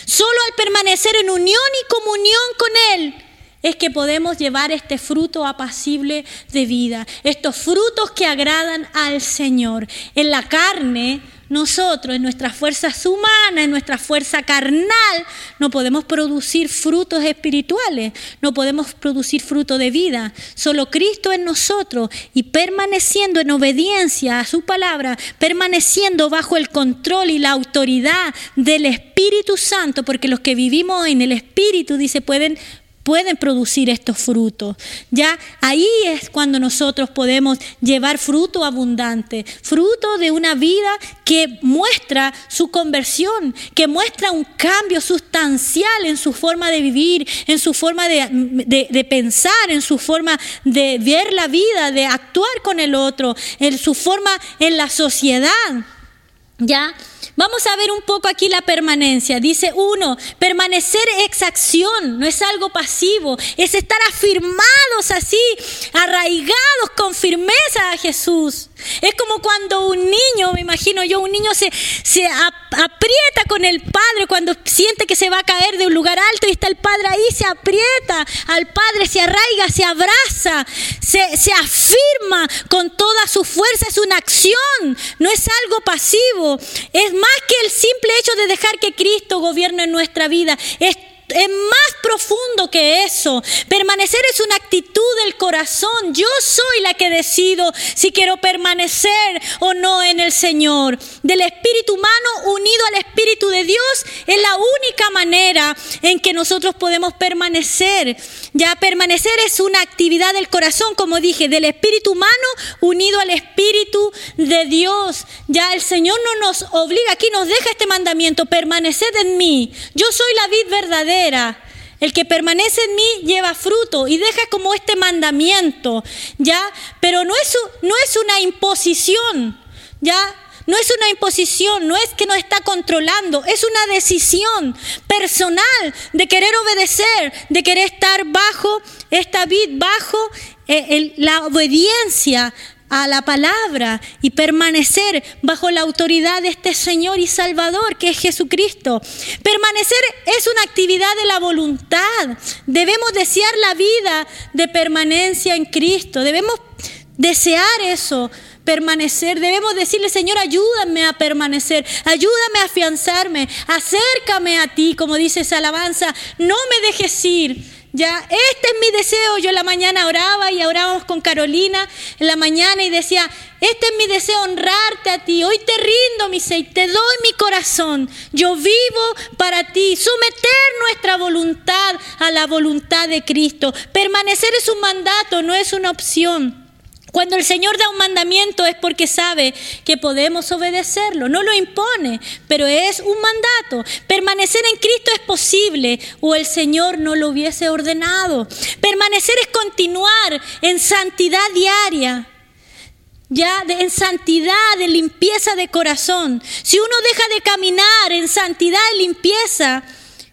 Solo al permanecer en unión y comunión con Él es que podemos llevar este fruto apacible de vida, estos frutos que agradan al Señor. En la carne, nosotros, en nuestras fuerzas humanas, en nuestra fuerza carnal, no podemos producir frutos espirituales, no podemos producir fruto de vida. Solo Cristo en nosotros y permaneciendo en obediencia a su palabra, permaneciendo bajo el control y la autoridad del Espíritu Santo, porque los que vivimos en el Espíritu, dice, pueden pueden producir estos frutos. Ya ahí es cuando nosotros podemos llevar fruto abundante, fruto de una vida que muestra su conversión, que muestra un cambio sustancial en su forma de vivir, en su forma de, pensar, en su forma de ver la vida, de actuar con el otro, en su forma en la sociedad. ¿Ya? Vamos a ver un poco aquí la permanencia. Dice uno, permanecer es acción, no es algo pasivo, es estar afirmados así, arraigados con firmeza a Jesús. Es como cuando un niño, me imagino yo, un niño se, se aprieta con el padre cuando siente que se va a caer de un lugar alto y está el padre ahí, se aprieta al padre, se arraiga, se abraza, se, se afirma con toda su fuerza, es una acción, no es algo pasivo, es más más que el simple hecho de dejar que Cristo gobierne en nuestra vida. Es es más profundo que eso. Permanecer es una actitud del corazón. Yo soy la que decido si quiero permanecer o no en el Señor. Del espíritu humano unido al espíritu de Dios es la única manera en que nosotros podemos permanecer. Ya permanecer es una actividad del corazón, como dije, del espíritu humano unido al espíritu de Dios. Ya el Señor no nos obliga, aquí nos deja este mandamiento, permaneced en mí. Yo soy la vid verdadera El que permanece en mí lleva fruto y deja como este mandamiento, ¿ya? Pero no es, no es una imposición, ¿ya? No es una imposición, no es que nos está controlando, es una decisión personal de querer obedecer, de querer estar bajo esta vid, bajo eh, la obediencia a la palabra y permanecer bajo la autoridad de este Señor y Salvador que es Jesucristo. Permanecer es una actividad de la voluntad. Debemos desear la vida de permanencia en Cristo. Debemos desear eso, permanecer. Debemos decirle, Señor, ayúdame a permanecer, ayúdame a afianzarme, acércame a ti, como dice esa alabanza, no me dejes ir. Ya, este es mi deseo. Yo en la mañana oraba y orábamos con Carolina en la mañana y decía, este es mi deseo, honrarte a ti. Hoy te rindo, mi ser, te doy mi corazón. Yo vivo para ti. Someter nuestra voluntad a la voluntad de Cristo. Permanecer es un mandato, no es una opción. Cuando el Señor da un mandamiento es porque sabe que podemos obedecerlo, no lo impone, pero es un mandato. Permanecer en Cristo es posible o el Señor no lo hubiese ordenado. Permanecer es continuar en santidad diaria, ya en santidad, de limpieza de corazón. Si uno deja de caminar en santidad y limpieza,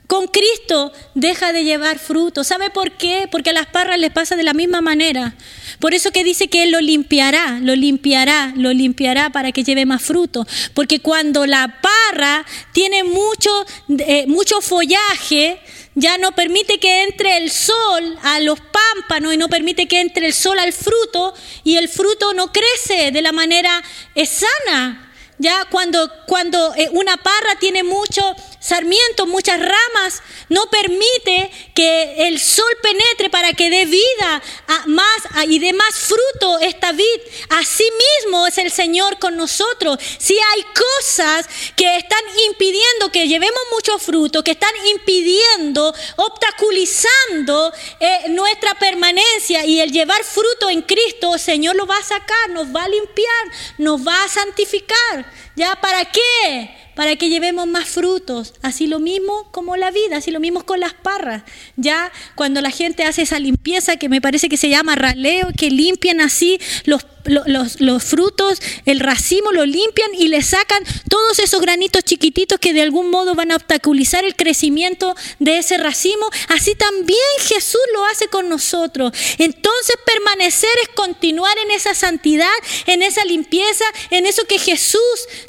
con Cristo deja de llevar fruto. ¿Sabe por qué? Porque a las parras les pasa de la misma manera. Por eso que dice que Él lo limpiará, lo limpiará, lo limpiará para que lleve más fruto. Porque cuando la parra tiene mucho, eh, mucho follaje, ya no permite que entre el sol a los pámpanos y no permite que entre el sol al fruto y el fruto no crece de la manera sana. Ya cuando, cuando eh, una parra tiene mucho sarmiento, muchas ramas, no permite que el sol penetre para que dé vida a más y dé más fruto esta vid. Así mismo es el Señor con nosotros. Si hay cosas que están impidiendo que llevemos mucho fruto, que están impidiendo, obstaculizando eh, nuestra permanencia y el llevar fruto en Cristo, el Señor lo va a sacar, nos va a limpiar, nos va a santificar. ¿Ya para qué? Para que llevemos más frutos. Así lo mismo como la vida, así lo mismo con las parras. Ya cuando la gente hace esa limpieza que me parece que se llama raleo, que limpian así los los, frutos, el racimo, lo limpian y le sacan todos esos granitos chiquititos que de algún modo van a obstaculizar el crecimiento de ese racimo. Así también Jesús lo hace con nosotros. Entonces permanecer es continuar en esa santidad, en esa limpieza, en eso que Jesús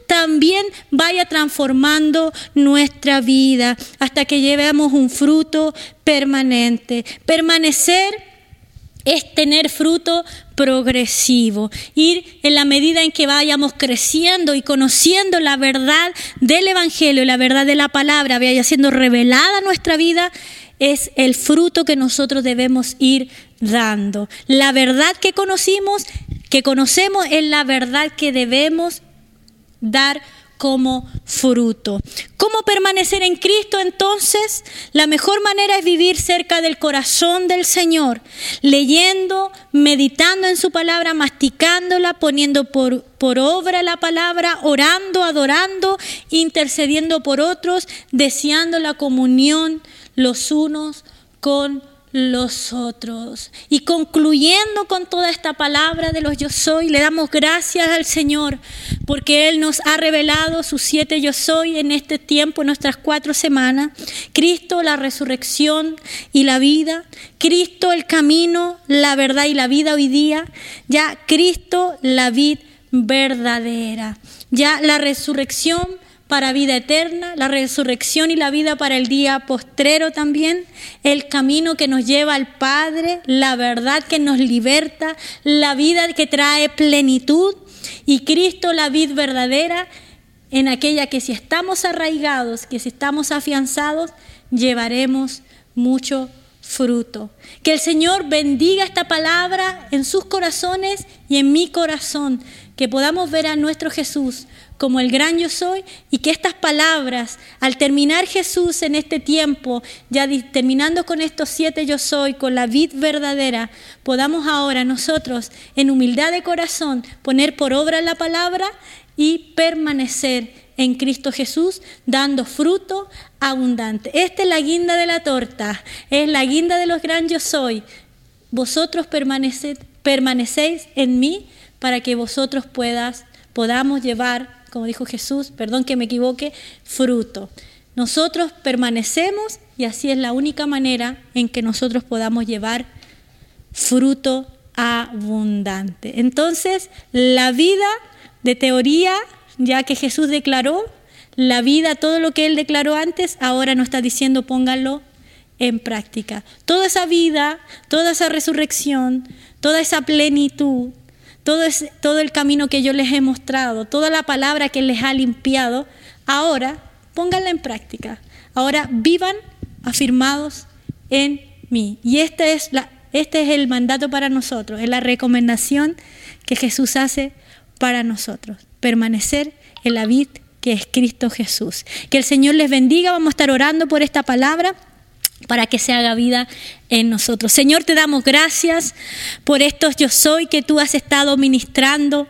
también vaya transformando nuestra vida hasta que llevemos un fruto permanente. Permanecer es tener fruto progresivo, ir en la medida en que vayamos creciendo y conociendo la verdad del Evangelio, la verdad de la palabra, vaya siendo revelada nuestra vida, es el fruto que nosotros debemos ir dando. La verdad que conocimos, que conocemos, es la verdad que debemos dar como fruto. ¿Cómo permanecer en Cristo entonces? La mejor manera es vivir cerca del corazón del Señor, leyendo, meditando en su palabra, masticándola, poniendo por, obra la palabra, orando, adorando, intercediendo por otros, deseando la comunión los unos con otros. Y concluyendo con toda esta palabra de los yo soy, le damos gracias al Señor porque Él nos ha revelado sus siete yo soy en este tiempo, en nuestras cuatro semanas. Cristo, la resurrección y la vida. Cristo, el camino, la verdad y la vida hoy día. Ya Cristo, la vida verdadera. Ya la resurrección para vida eterna, la resurrección y la vida para el día postrero también, el camino que nos lleva al Padre, la verdad que nos liberta, la vida que trae plenitud y Cristo la vid verdadera en aquella que si estamos arraigados, que si estamos afianzados, llevaremos mucho fruto. Que el Señor bendiga esta palabra en sus corazones y en mi corazón, que podamos ver a nuestro Jesús como el gran yo soy y que estas palabras, al terminar Jesús en este tiempo, ya terminando con estos siete yo soy, con la vid verdadera, podamos ahora nosotros en humildad de corazón poner por obra la palabra y permanecer en Cristo Jesús, dando fruto abundante. Esta es la guinda de la torta, es la guinda de los gran yo soy. Vosotros permanecéis en mí para que vosotros puedas, podamos llevar, como dijo Jesús, perdón que me equivoque, fruto. Nosotros permanecemos y así es la única manera en que nosotros podamos llevar fruto abundante. Entonces, la vida de teoría, ya que Jesús declaró, la vida, todo lo que Él declaró antes, ahora nos está diciendo pónganlo en práctica. Toda esa vida, toda esa resurrección, toda esa plenitud, todo, todo el camino que yo les he mostrado, toda la palabra que les ha limpiado, ahora pónganla en práctica. Ahora vivan afirmados en mí. Y este es, la, este es el mandato para nosotros, es la recomendación que Jesús hace para nosotros. Permanecer en la vid que es Cristo Jesús. Que el Señor les bendiga. Vamos a estar orando por esta palabra para que se haga vida en nosotros. Señor, te damos gracias por estos yo soy que tú has estado ministrando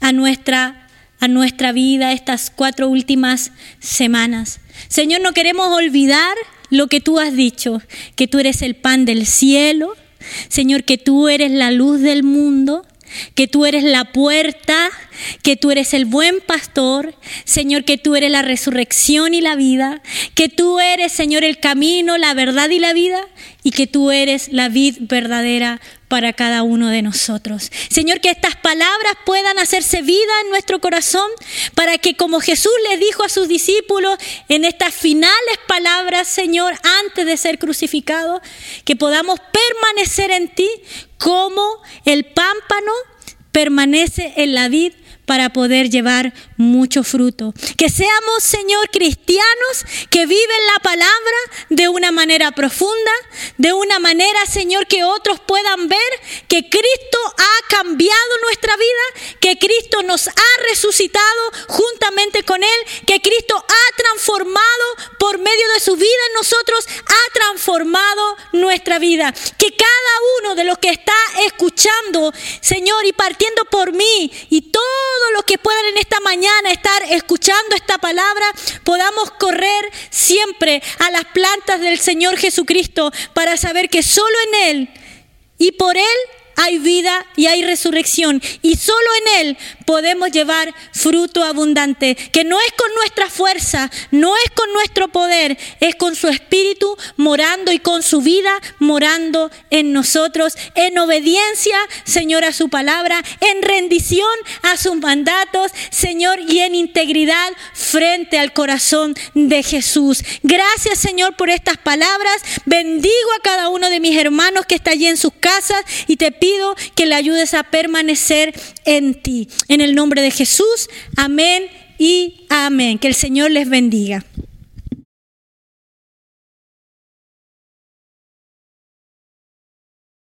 a nuestra a nuestra vida estas cuatro últimas semanas. Señor, no queremos olvidar lo que tú has dicho, que tú eres el pan del cielo, Señor, que tú eres la luz del mundo, que tú eres la puerta, que tú eres el buen pastor, Señor, que tú eres la resurrección y la vida, que tú eres, Señor, el camino, la verdad y la vida, y que tú eres la vid verdadera para cada uno de nosotros. Señor, que estas palabras puedan hacerse vida en nuestro corazón para que como Jesús le dijo a sus discípulos en estas finales palabras, Señor, antes de ser crucificado, que podamos permanecer en ti como el pámpano permanece en la vid para poder llevar mucho fruto. Que seamos, Señor, cristianos que viven la palabra de una manera profunda, de una manera, Señor, que otros puedan ver que Cristo ha cambiado nuestra vida, que Cristo nos ha resucitado juntamente con Él, que Cristo ha transformado por medio de su vida en nosotros, ha transformado nuestra vida. Que cada uno de los que está escuchando, Señor, y partiendo por mí y todo todos los que puedan en esta mañana estar escuchando esta palabra, podamos correr siempre a las plantas del Señor Jesucristo para saber que solo en Él y por Él hay vida y hay resurrección. Y solo en Él podemos llevar fruto abundante, que no es con nuestra fuerza, no es con nuestro poder, es con su espíritu morando y con su vida morando en nosotros, en obediencia, Señor, a su palabra, en rendición a sus mandatos, Señor, y en integridad frente al corazón de Jesús. Gracias, Señor, por estas palabras. Bendigo a cada uno de mis hermanos que está allí en sus casas y te que le ayudes a permanecer en ti. En el nombre de Jesús, amén y amén. Que el Señor les bendiga.